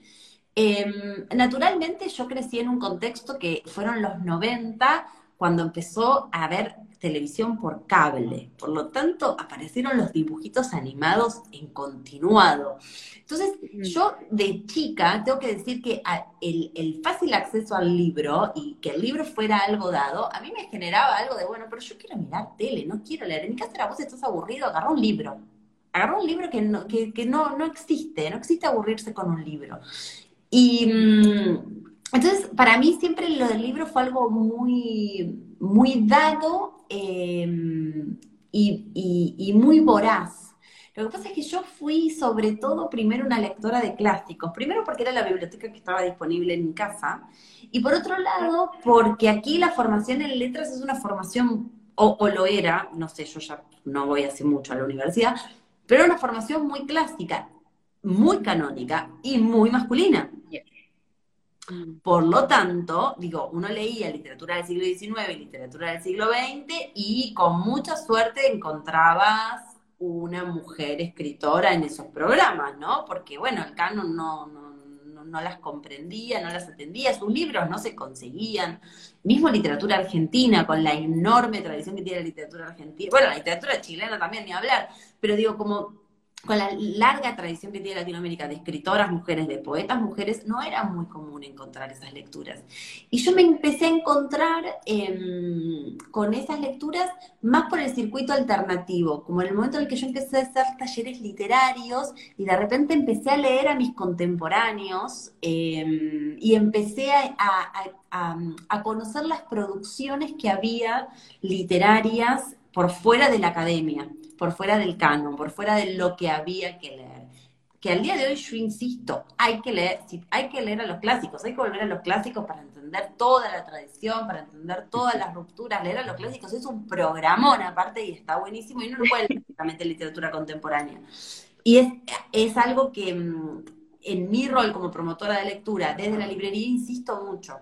Em, naturalmente yo crecí en un contexto que fueron los 90 cuando empezó a haber televisión por cable. Por lo tanto, aparecieron los dibujitos animados en continuado. Entonces, yo de chica tengo que decir que el, el, fácil acceso al libro y que el libro fuera algo dado, a mí me generaba algo de, bueno, pero yo quiero mirar tele, no quiero leer. En mi casa era vos estás aburrido, agarra un libro. Agarra un libro que no, que, que no, no existe, no existe aburrirse con un libro. Y mm, entonces, para mí siempre lo del libro fue algo muy, muy dado em, y, muy voraz. Lo que pasa es que yo fui sobre todo primero una lectora de clásicos, primero porque era la biblioteca que estaba disponible en mi casa, y por otro lado porque aquí la formación en letras es una formación, o, o lo era, no sé, yo ya no voy hace mucho a la universidad, pero era una formación muy clásica, muy canónica y muy masculina. Mm. Por lo tanto, digo, uno leía literatura del siglo XIX, literatura del siglo XX y con mucha suerte encontrabas una mujer escritora en esos programas, ¿no? Porque, bueno, el canon no, no, no, las comprendía, no las atendía, sus libros no se conseguían. Mismo literatura argentina, con la enorme tradición que tiene la literatura argentina, bueno, la literatura chilena también, ni hablar, pero digo, como con la larga tradición que tiene Latinoamérica de escritoras mujeres, de poetas mujeres, no era muy común encontrar esas lecturas. Y yo me empecé a encontrar em, con esas lecturas más por el circuito alternativo, como en el momento en el que yo empecé a hacer talleres literarios y de repente empecé a leer a mis contemporáneos em, y empecé a conocer las producciones que había literarias por fuera de la academia por fuera del canon, por fuera de lo que había que leer. Que al día de hoy yo insisto, hay que leer, hay que leer a los clásicos, hay que volver a los clásicos para entender toda la tradición, para entender todas las rupturas. Leer a los clásicos es un programón aparte y está buenísimo y no lo puede leer exactamente literatura contemporánea. Y es, es algo que mm, en mi rol como promotora de lectura desde la librería insisto mucho.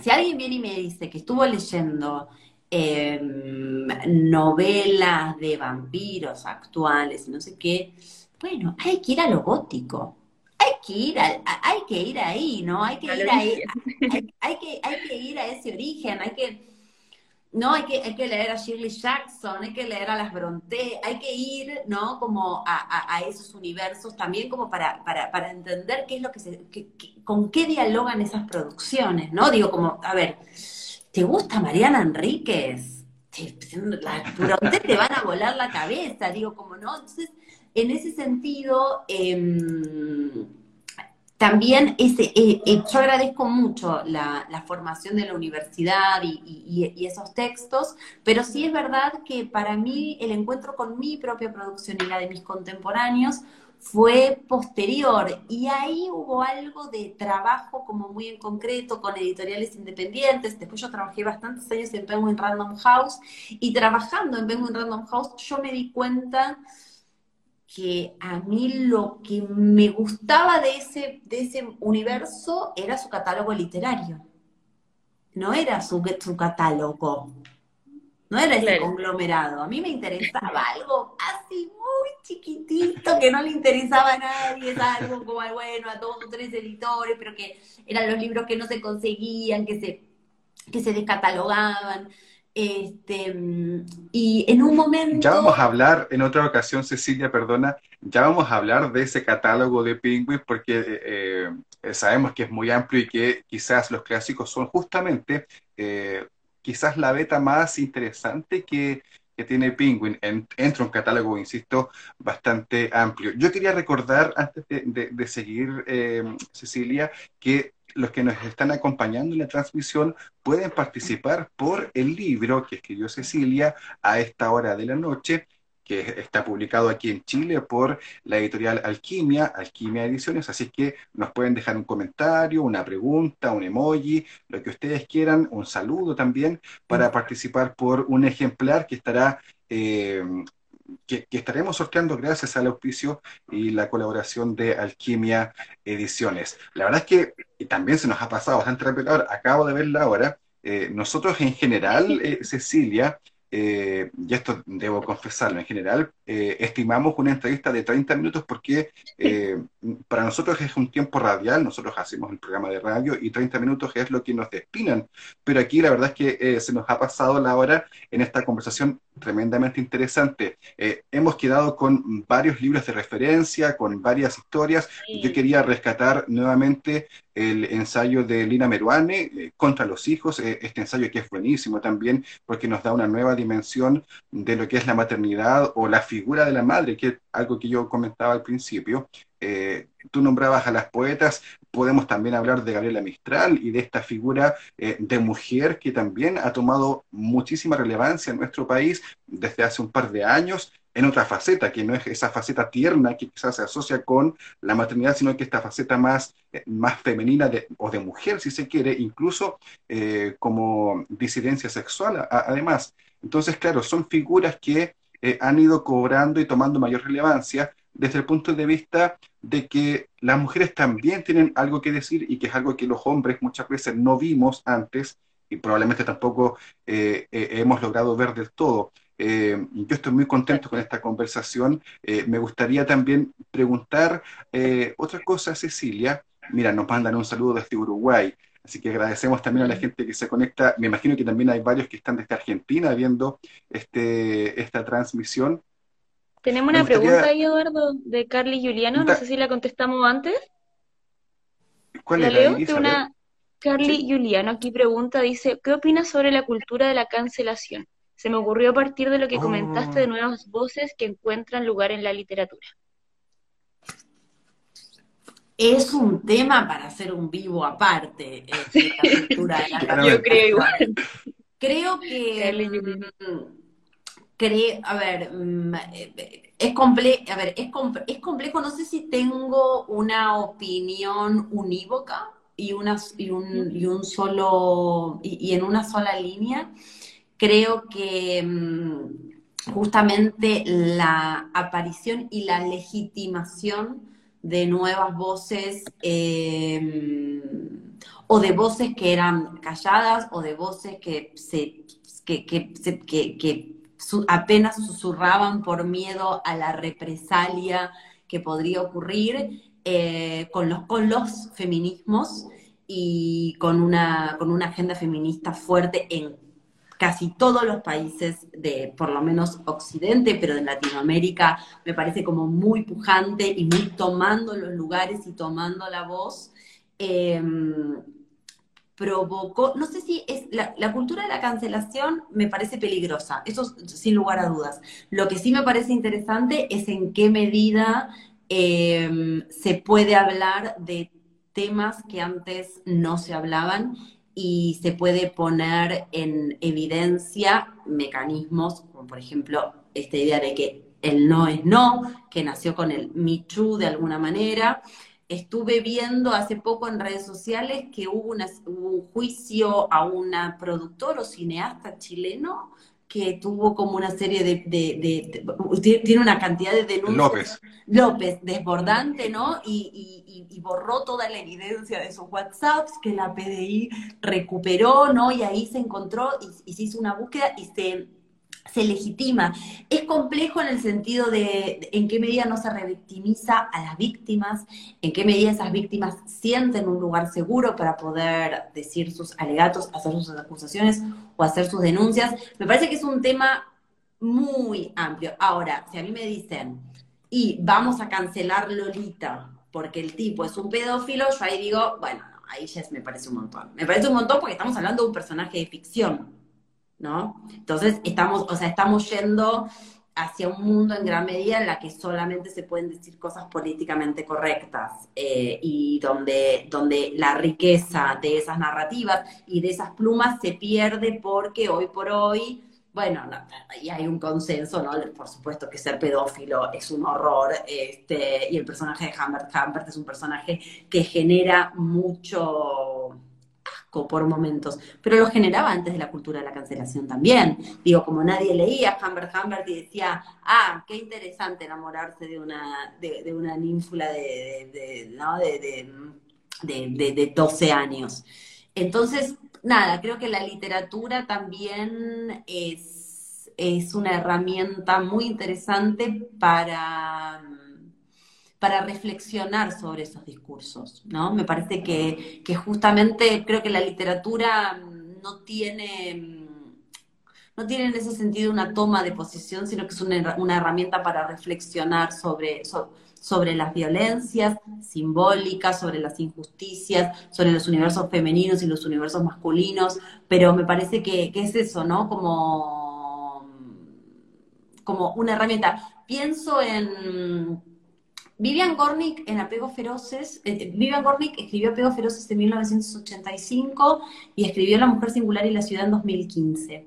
Si alguien viene y me dice que estuvo leyendo Em, novelas de vampiros actuales, no sé qué, bueno, hay que ir a lo gótico. Hay que ir, a, hay que ir ahí, ¿no? Hay que ir ahí, hay, que, hay que ir a ese origen, hay que, no, hay que, hay que leer a Shirley Jackson, hay que leer a las Bronte, hay que ir, ¿no? Como a, esos universos también como para, para, para, entender qué es lo que se, con qué dialogan esas producciones, ¿no? Digo, como, a ver, ¿te gusta Mariana Enríquez? Las te van a volar la cabeza, digo, como no. Entonces, en ese sentido, em, también ese, eh, eh, yo agradezco mucho la, formación de la universidad y, esos textos, pero sí es verdad que para mí el encuentro con mi propia producción y la de mis contemporáneos fue posterior y ahí hubo algo de trabajo como muy en concreto con editoriales independientes. Después yo trabajé bastantes años en Penguin Random House y trabajando en Penguin Random House yo me di cuenta que a mí lo que me gustaba de ese, de ese universo era su catálogo literario. No era su, su catálogo. No era ese conglomerado. A mí me interesaba algo así muy chiquitito que no le interesaba a nadie, es algo como, bueno, a dos o tres editores, pero que eran los libros que no se conseguían, que se que se descatalogaban. Este, y en un momento... Ya vamos a hablar en otra ocasión, Cecilia, perdona, ya vamos a hablar de ese catálogo de Penguin porque eh, eh, sabemos que es muy amplio y que quizás los clásicos son justamente eh, quizás la beta más interesante que, tiene Penguin. entra un catálogo, insisto, bastante amplio. Yo quería recordar, antes de, seguir, Cecilia, que los que nos están acompañando en la transmisión pueden participar por el libro que escribió Cecilia a esta hora de la noche que está publicado aquí en Chile por la editorial Alquimia, Alquimia Ediciones, así que nos pueden dejar un comentario, una pregunta, un emoji, lo que ustedes quieran, un saludo también para participar por un ejemplar que estará eh, que, estaremos sorteando gracias al auspicio y la colaboración de Alquimia Ediciones. La verdad es que también se nos ha pasado bastante rápido. Ahora, acabo de verla ahora. Eh, nosotros en general, eh, Cecilia, eh, y esto debo confesarlo, en general, eh, estimamos una entrevista de 30 minutos porque eh, para nosotros es un tiempo radial, nosotros hacemos el programa de radio y 30 minutos es lo que nos despinan, pero aquí la verdad es que se nos ha pasado la hora en esta conversación tremendamente interesante. hemos quedado con varios libros de referencia, con varias historias, yo quería rescatar nuevamente el ensayo de Lina Meruane, Contra los hijos, este ensayo que es buenísimo también porque nos da una nueva dimensión de lo que es la maternidad o la figura de la madre, que es algo que yo comentaba al principio. Eh, tú nombrabas a las poetas, podemos también hablar de Gabriela Mistral y de esta figura eh, de mujer que también ha tomado muchísima relevancia en nuestro país desde hace un par de años en otra faceta, que no es esa faceta tierna que quizás se asocia con la maternidad, sino que esta faceta más, eh, más femenina o de mujer, si se quiere, incluso como disidencia sexual, además. Entonces, claro, son figuras que han ido cobrando y tomando mayor relevancia desde el punto de vista de que las mujeres también tienen algo que decir y que es algo que los hombres muchas veces no vimos antes y probablemente tampoco eh, eh, hemos logrado ver del todo. yo estoy muy contento con esta conversación. me gustaría también preguntar otra cosa, Cecilia. Mira, nos mandan un saludo desde Uruguay. Así que agradecemos también a la gente que se conecta. Me imagino que también hay varios que están desde Argentina viendo este, esta transmisión. Tenemos una pregunta ahí, Eduardo, de Carly Juliano. No sé si la contestamos antes. ¿Cuál la leo? De una Carly Juliano aquí pregunta, dice, ¿qué opinas sobre la cultura de la cancelación? Se me ocurrió a partir de lo que comentaste de oh. nuevas voces que encuentran lugar en la literatura es un tema para hacer un vivo aparte, eh, la cultura de la Yo creo igual. Creo que... Mm, a ver, mm, es, comple a ver es, es complejo, no sé si tengo una opinión unívoca y, una, y, un, y un solo, y, en una sola línea. Creo que mm, justamente la aparición y la legitimación de nuevas voces eh, o de voces que eran calladas o de voces que, se, que, apenas susurraban por miedo a la represalia que podría ocurrir eh, con, los, con los feminismos y con una, con una agenda feminista fuerte en casi todos los países de, por lo menos Occidente, pero en Latinoamérica me parece como muy pujante y muy tomando los lugares y tomando la voz. Em, provocó, no sé si es, la, cultura de la cancelación me parece peligrosa, eso sin lugar a dudas. Lo que sí me parece interesante es en qué medida em, se puede hablar de temas que antes no se hablaban y se puede poner en evidencia mecanismos, como por ejemplo esta idea de que el no es no, que nació con el Me Too de alguna manera. Estuve viendo hace poco en redes sociales que hubo, un juicio a una productora o cineasta chileno que tuvo como una serie de, tiene una cantidad de denuncias. López. López, desbordante, ¿no? Y, borró toda la evidencia de sus WhatsApps que la PDI recuperó, ¿no? Y ahí se encontró y, se hizo una búsqueda y se se legitima. Es complejo en el sentido de en qué medida no se revictimiza a las víctimas, en qué medida esas víctimas sienten un lugar seguro para poder decir sus alegatos, hacer sus acusaciones o hacer sus denuncias. Me parece que es un tema muy amplio. Ahora, si a mí me dicen, y vamos a cancelar Lolita porque el tipo es un pedófilo, yo ahí digo, bueno, ahí ya me parece un montón. Me parece un montón porque estamos hablando de un personaje de ficción, ¿no? Entonces, estamos, o sea, estamos yendo hacia un mundo en gran medida en la que solamente se pueden decir cosas políticamente correctas eh, y donde, donde la riqueza de esas narrativas y de esas plumas se pierde porque hoy por hoy bueno, y hay un consenso, ¿no? Por supuesto que ser pedófilo es un horror, este, y el personaje de Humbert Humbert es un personaje que genera mucho por momentos, pero lo generaba antes de la cultura de la cancelación también. Digo, como nadie leía Humbert Humbert y decía, ah, qué interesante enamorarse de una, de, una ninfula de, de, ¿no? de, de, de 12 años. Entonces, nada, creo que la literatura también es, es una herramienta muy interesante para, para reflexionar sobre esos discursos, ¿no? Me parece que, justamente creo que la literatura no tiene no tiene en ese sentido una toma de posición, sino que es una, herramienta para reflexionar sobre, sobre, sobre las violencias simbólicas, sobre las injusticias, sobre los universos femeninos y los universos masculinos, pero me parece que, es eso, ¿no? Como, como una herramienta. Pienso en... Vivian Gornick en Apegos Feroces, eh, Vivian Gornick escribió Apegos Feroces en 1985 y escribió La Mujer Singular y la Ciudad en 2015,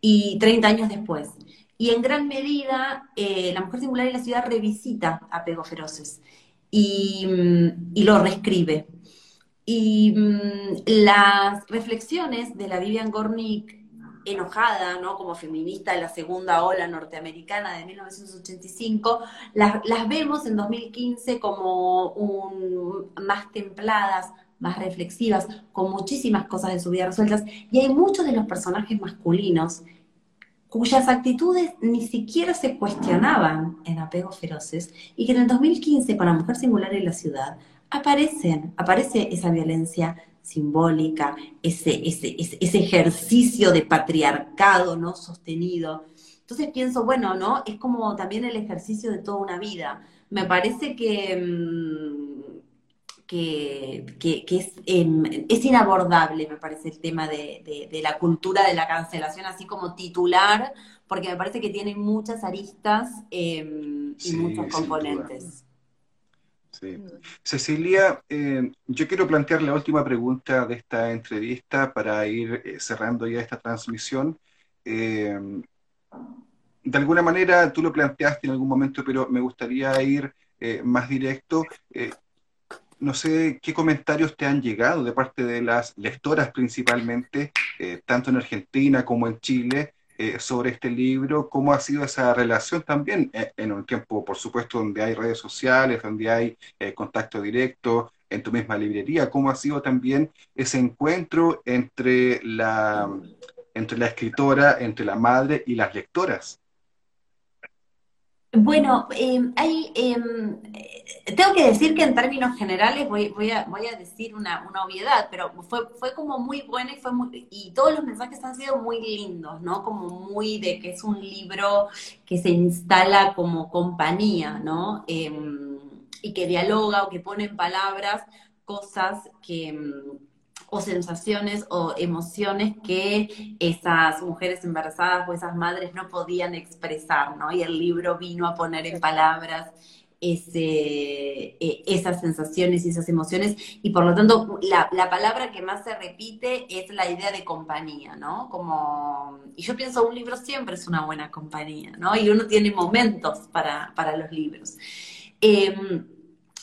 y 30 años después. Y en gran medida, eh, La Mujer Singular y la Ciudad revisita a Pego Feroces y, mm, lo reescribe. Y mm, las reflexiones de la Vivian Gornick, enojada, ¿no? Como feminista de la segunda ola norteamericana de 1985, las, las vemos en 2015 como más templadas, más reflexivas, con muchísimas cosas de su vida resueltas. Y hay muchos de los personajes masculinos cuyas actitudes ni siquiera se cuestionaban en apegos feroces y que en el 2015 con la mujer singular en la ciudad aparecen, aparece esa violencia simbólica, ese, ese, ese, ejercicio de patriarcado no sostenido. Entonces pienso, bueno, ¿no? Es como también el ejercicio de toda una vida. Me parece que, mm, que, es, em, es, inabordable, me parece, el tema de, la cultura de la cancelación, así como titular, porque me parece que tiene muchas aristas em, y muchos componentes. Cecilia, eh, yo quiero plantear la última pregunta de esta entrevista para ir eh, cerrando ya esta transmisión. Em, de alguna manera tú lo planteaste en algún momento, pero me gustaría ir eh, más directo. No sé qué comentarios te han llegado de parte de las lectoras principalmente, eh, tanto en Argentina como en Chile, eh, sobre este libro, cómo ha sido esa relación también eh, en un tiempo, por supuesto, donde hay redes sociales, donde hay contacto directo en tu misma librería, cómo ha sido también ese encuentro entre la, entre la escritora, entre la madre y las lectoras. Bueno, em, hay, em, tengo que decir que en términos generales voy, voy, a, voy a decir una, una, obviedad, pero fue, fue como muy buena y fue muy, y todos los mensajes han sido muy lindos, ¿no? Como muy de que es un libro que se instala como compañía, ¿no? Em, y que dialoga o que pone en palabras cosas que o sensaciones o emociones que esas mujeres embarazadas o esas madres no podían expresar, ¿no? Y el libro vino a poner en palabras ese, e, esas sensaciones y esas emociones, y por lo tanto la, la, palabra que más se repite es la idea de compañía, ¿no? Como, y yo pienso, un libro siempre es una buena compañía, ¿no? Y uno tiene momentos para, para los libros. Em,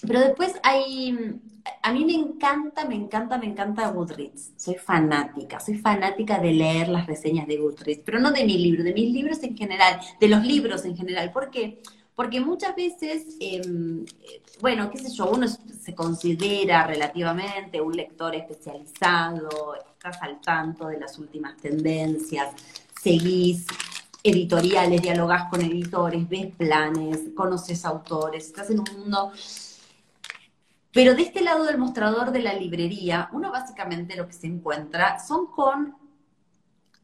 pero después hay, a mí me encanta, me encanta, me encanta Goodreads. Soy fanática, soy fanática de leer las reseñas de Goodreads, pero no de mi libro, de mis libros en general, de los libros en general. ¿Por qué? Porque muchas veces, em, bueno, qué sé yo, uno se considera relativamente un lector especializado, estás al tanto de las últimas tendencias, seguís editoriales, dialogas con editores, ves planes, conoces autores, estás en un mundo... Pero de este lado del mostrador de la librería, uno básicamente lo que se encuentra son con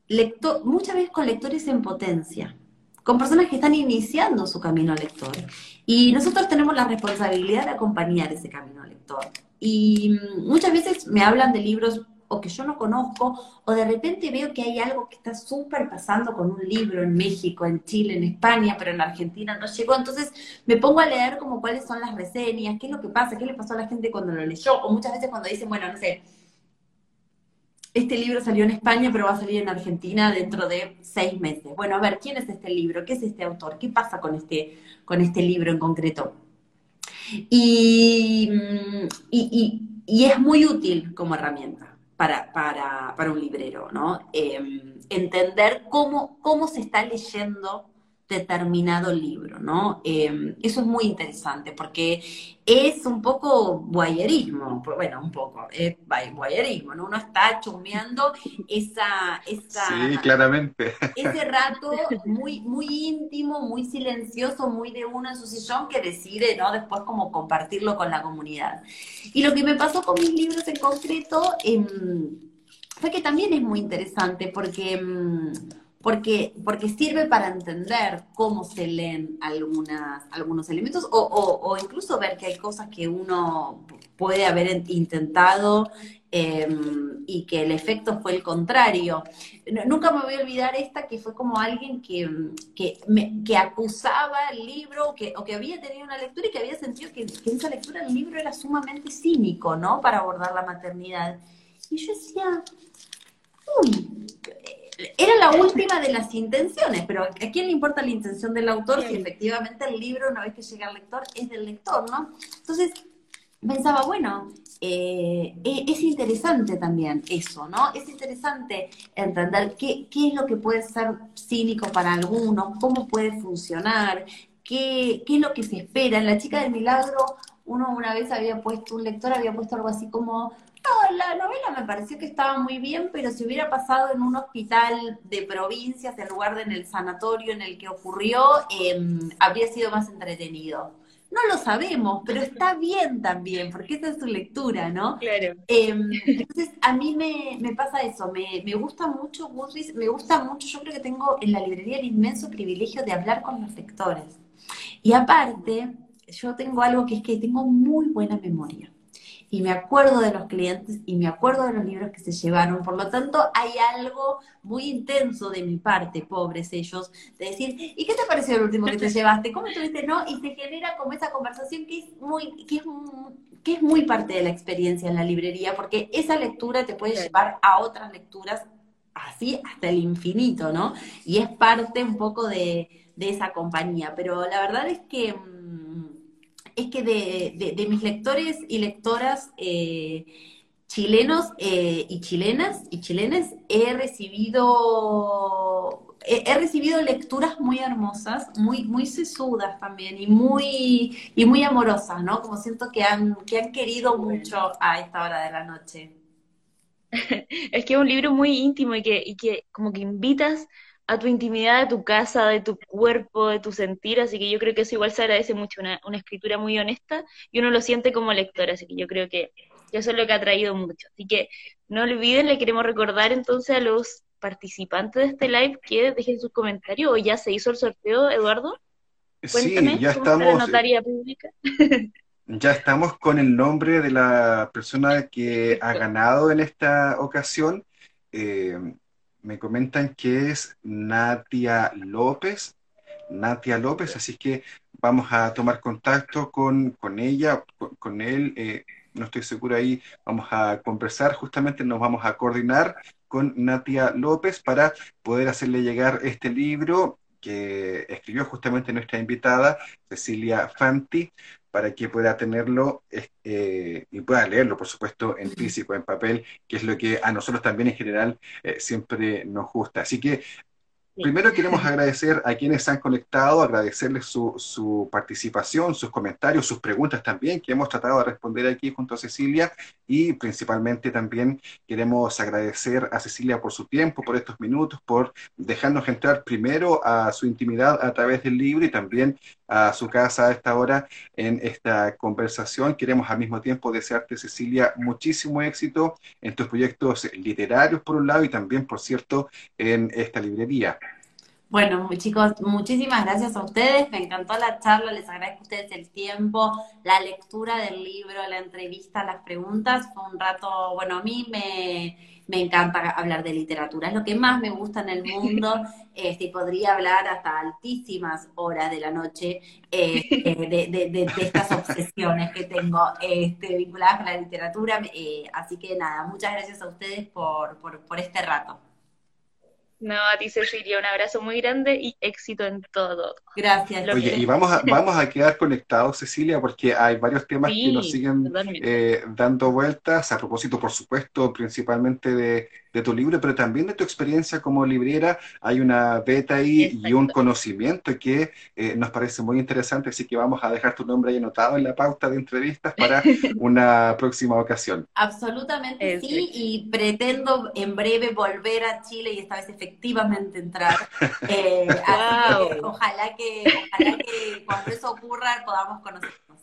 lector, muchas veces con lectores en potencia, con personas que están iniciando su camino lector. Y nosotros tenemos la responsabilidad de acompañar ese camino lector. Y muchas veces me hablan de libros o que yo no conozco, o de repente veo que hay algo que está súper pasando con un libro en México, en Chile, en España, pero en Argentina no llegó. Entonces me pongo a leer como cuáles son las reseñas, qué es lo que pasa, qué le pasó a la gente cuando lo leyó, o muchas veces cuando dicen, bueno, no sé, este libro salió en España, pero va a salir en Argentina dentro de seis meses. Bueno, a ver, ¿quién es este libro? ¿Qué es este autor? ¿Qué pasa con este, con este libro en concreto? Y, y, y es muy útil como herramienta para, para, para un librero, ¿no? Em, entender cómo, cómo se está leyendo determinado libro, ¿no? Em, eso es muy interesante porque es un poco guayerismo, pues, bueno, un poco, es guayerismo, ¿no? Uno está chumeando esa, esa... Sí, claramente. Ese rato muy, muy íntimo, muy silencioso, muy de uno en su sillón que decide, ¿no? Después como compartirlo con la comunidad. Y lo que me pasó con mis libros en concreto em, fue que también es muy interesante porque em, porque, porque sirve para entender cómo se leen algunas, algunos elementos o, o, incluso ver que hay cosas que uno puede haber intentado em, y que el efecto fue el contrario. nunca me voy a olvidar esta que fue como alguien que, que, me, que acusaba el libro que, o que había tenido una lectura y que había sentido que, que esa lectura el libro era sumamente cínico, ¿no? Para abordar la maternidad. Y yo decía, uy, era la última de las intenciones, pero ¿a quién le importa la intención del autor si efectivamente el libro, una vez que llega al lector, es del lector, ¿no? Entonces, pensaba, bueno, eh, e, es interesante también eso, ¿no? Es interesante entender qué, qué es lo que puede ser cínico para algunos, cómo puede funcionar, qué, qué es lo que se espera. En La chica del milagro, uno una vez había puesto, un lector había puesto algo así como, no, la novela me pareció que estaba muy bien, pero si hubiera pasado en un hospital de provincias en lugar de en el sanatorio en el que ocurrió, em, habría sido más entretenido. No lo sabemos, pero está bien también, porque esa es su lectura, ¿no? Claro. Em, entonces, a mí me, me pasa eso, me, me, gusta mucho Goodreads, me gusta mucho, yo creo que tengo en la librería el inmenso privilegio de hablar con los lectores. Y aparte, yo tengo algo que es que tengo muy buena memoria y me acuerdo de los clientes y me acuerdo de los libros que se llevaron. Por lo tanto, hay algo muy intenso de mi parte, pobres ellos, de decir, ¿y qué te pareció el último que te llevaste? ¿Cómo estuviste? No, y se genera como esa conversación que es muy, que es, que es muy parte de la experiencia en la librería, porque esa lectura te puede llevar a otras lecturas así hasta el infinito, ¿no? Y es parte un poco de, de esa compañía. Pero la verdad es que es que de, mis lectores y lectoras eh, chilenos eh, y chilenas y chilenes he recibido he, recibido lecturas muy hermosas, muy muy sesudas también y muy y muy amorosas, ¿no? Como siento que han que han querido mucho a esta hora de la noche. es que es un libro muy íntimo y que, y que como que invitas a tu intimidad, de tu casa, de tu cuerpo, de tu sentir, así que yo creo que eso igual se agradece mucho, una, escritura muy honesta y uno lo siente como lector, así que yo creo que eso es lo que ha traído mucho. Así que no olviden, le queremos recordar entonces a los participantes de este live que dejen sus comentarios, o ya se hizo el sorteo, Eduardo. Cuéntame, sí, ya estamos. notaría pública? Ya estamos con el nombre de la persona que ha ganado en esta ocasión. Eh, me comentan que es Natia López. Natia López, así que vamos a tomar contacto con, ella, con, él. Eh, no estoy seguro ahí, vamos a conversar, justamente nos vamos a coordinar con Natia López para poder hacerle llegar este libro que escribió justamente nuestra invitada, Cecilia Fanti, para que pueda tenerlo eh, y pueda leerlo, por supuesto, en físico, en papel, que es lo que a nosotros también en general eh, siempre nos gusta. Así que Primero queremos agradecer a quienes se han conectado, agradecerles su, su, participación, sus comentarios, sus preguntas también, que hemos tratado de responder aquí junto a Cecilia, y principalmente también queremos agradecer a Cecilia por su tiempo, por estos minutos, por dejarnos entrar primero a su intimidad a través del libro y también a su casa a esta hora en esta conversación. Queremos al mismo tiempo desearte, Cecilia, muchísimo éxito en tus proyectos literarios, por un lado, y también, por cierto, en esta librería. Bueno, chicos, muchísimas gracias a ustedes. Me encantó la charla, les agradezco a ustedes el tiempo, la lectura del libro, la entrevista, las preguntas. Fue un rato, bueno, a mí me, me encanta hablar de literatura, es lo que más me gusta en el mundo. Este, podría hablar hasta altísimas horas de la noche este, de, de, de, estas obsesiones que tengo este, vinculadas con la literatura. Eh, así que nada, muchas gracias a ustedes por, por, por este rato. No, a ti Cecilia, un abrazo muy grande y éxito en todo. Gracias. Oye, y vamos a, vamos a quedar conectados, Cecilia, porque hay varios temas que nos siguen eh, dando vueltas, a propósito, por supuesto, principalmente de, de tu libro, pero también de tu experiencia como librera. Hay una beta ahí y un conocimiento que eh, nos parece muy interesante, así que vamos a dejar tu nombre ahí anotado en la pauta de entrevistas para una próxima ocasión. Absolutamente sí, y pretendo en breve volver a Chile y esta vez efectivamente entrar. Eh, ojalá, que, ojalá que cuando eso ocurra podamos conocernos.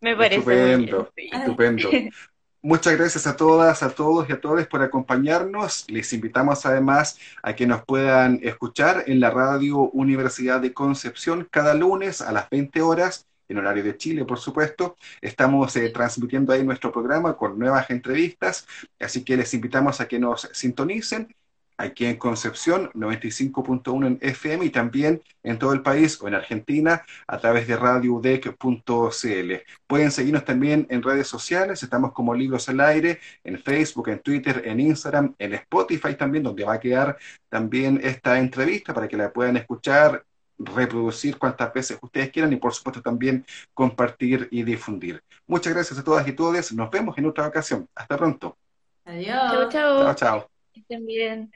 Me parece. Estupendo, estupendo. Muchas gracias a todas, a todos y a todas por acompañarnos. Les invitamos además a que nos puedan escuchar en la radio Universidad de Concepción cada lunes a las 20 horas, en horario de Chile, por supuesto. Estamos eh, transmitiendo ahí nuestro programa con nuevas entrevistas, así que les invitamos a que nos sintonicen aquí en Concepción, 95.1 en FM y también en todo el país o en Argentina a través de radioudec.cl. Pueden seguirnos también en redes sociales, estamos como Libros al Aire, en Facebook, en Twitter, en Instagram, en Spotify también, donde va a quedar también esta entrevista para que la puedan escuchar reproducir cuantas veces ustedes quieran y por supuesto también compartir y difundir. Muchas gracias a todas y todos. Nos vemos en otra ocasión. Hasta pronto. Adiós. Chao, chao. Chao, chao. Estén bien.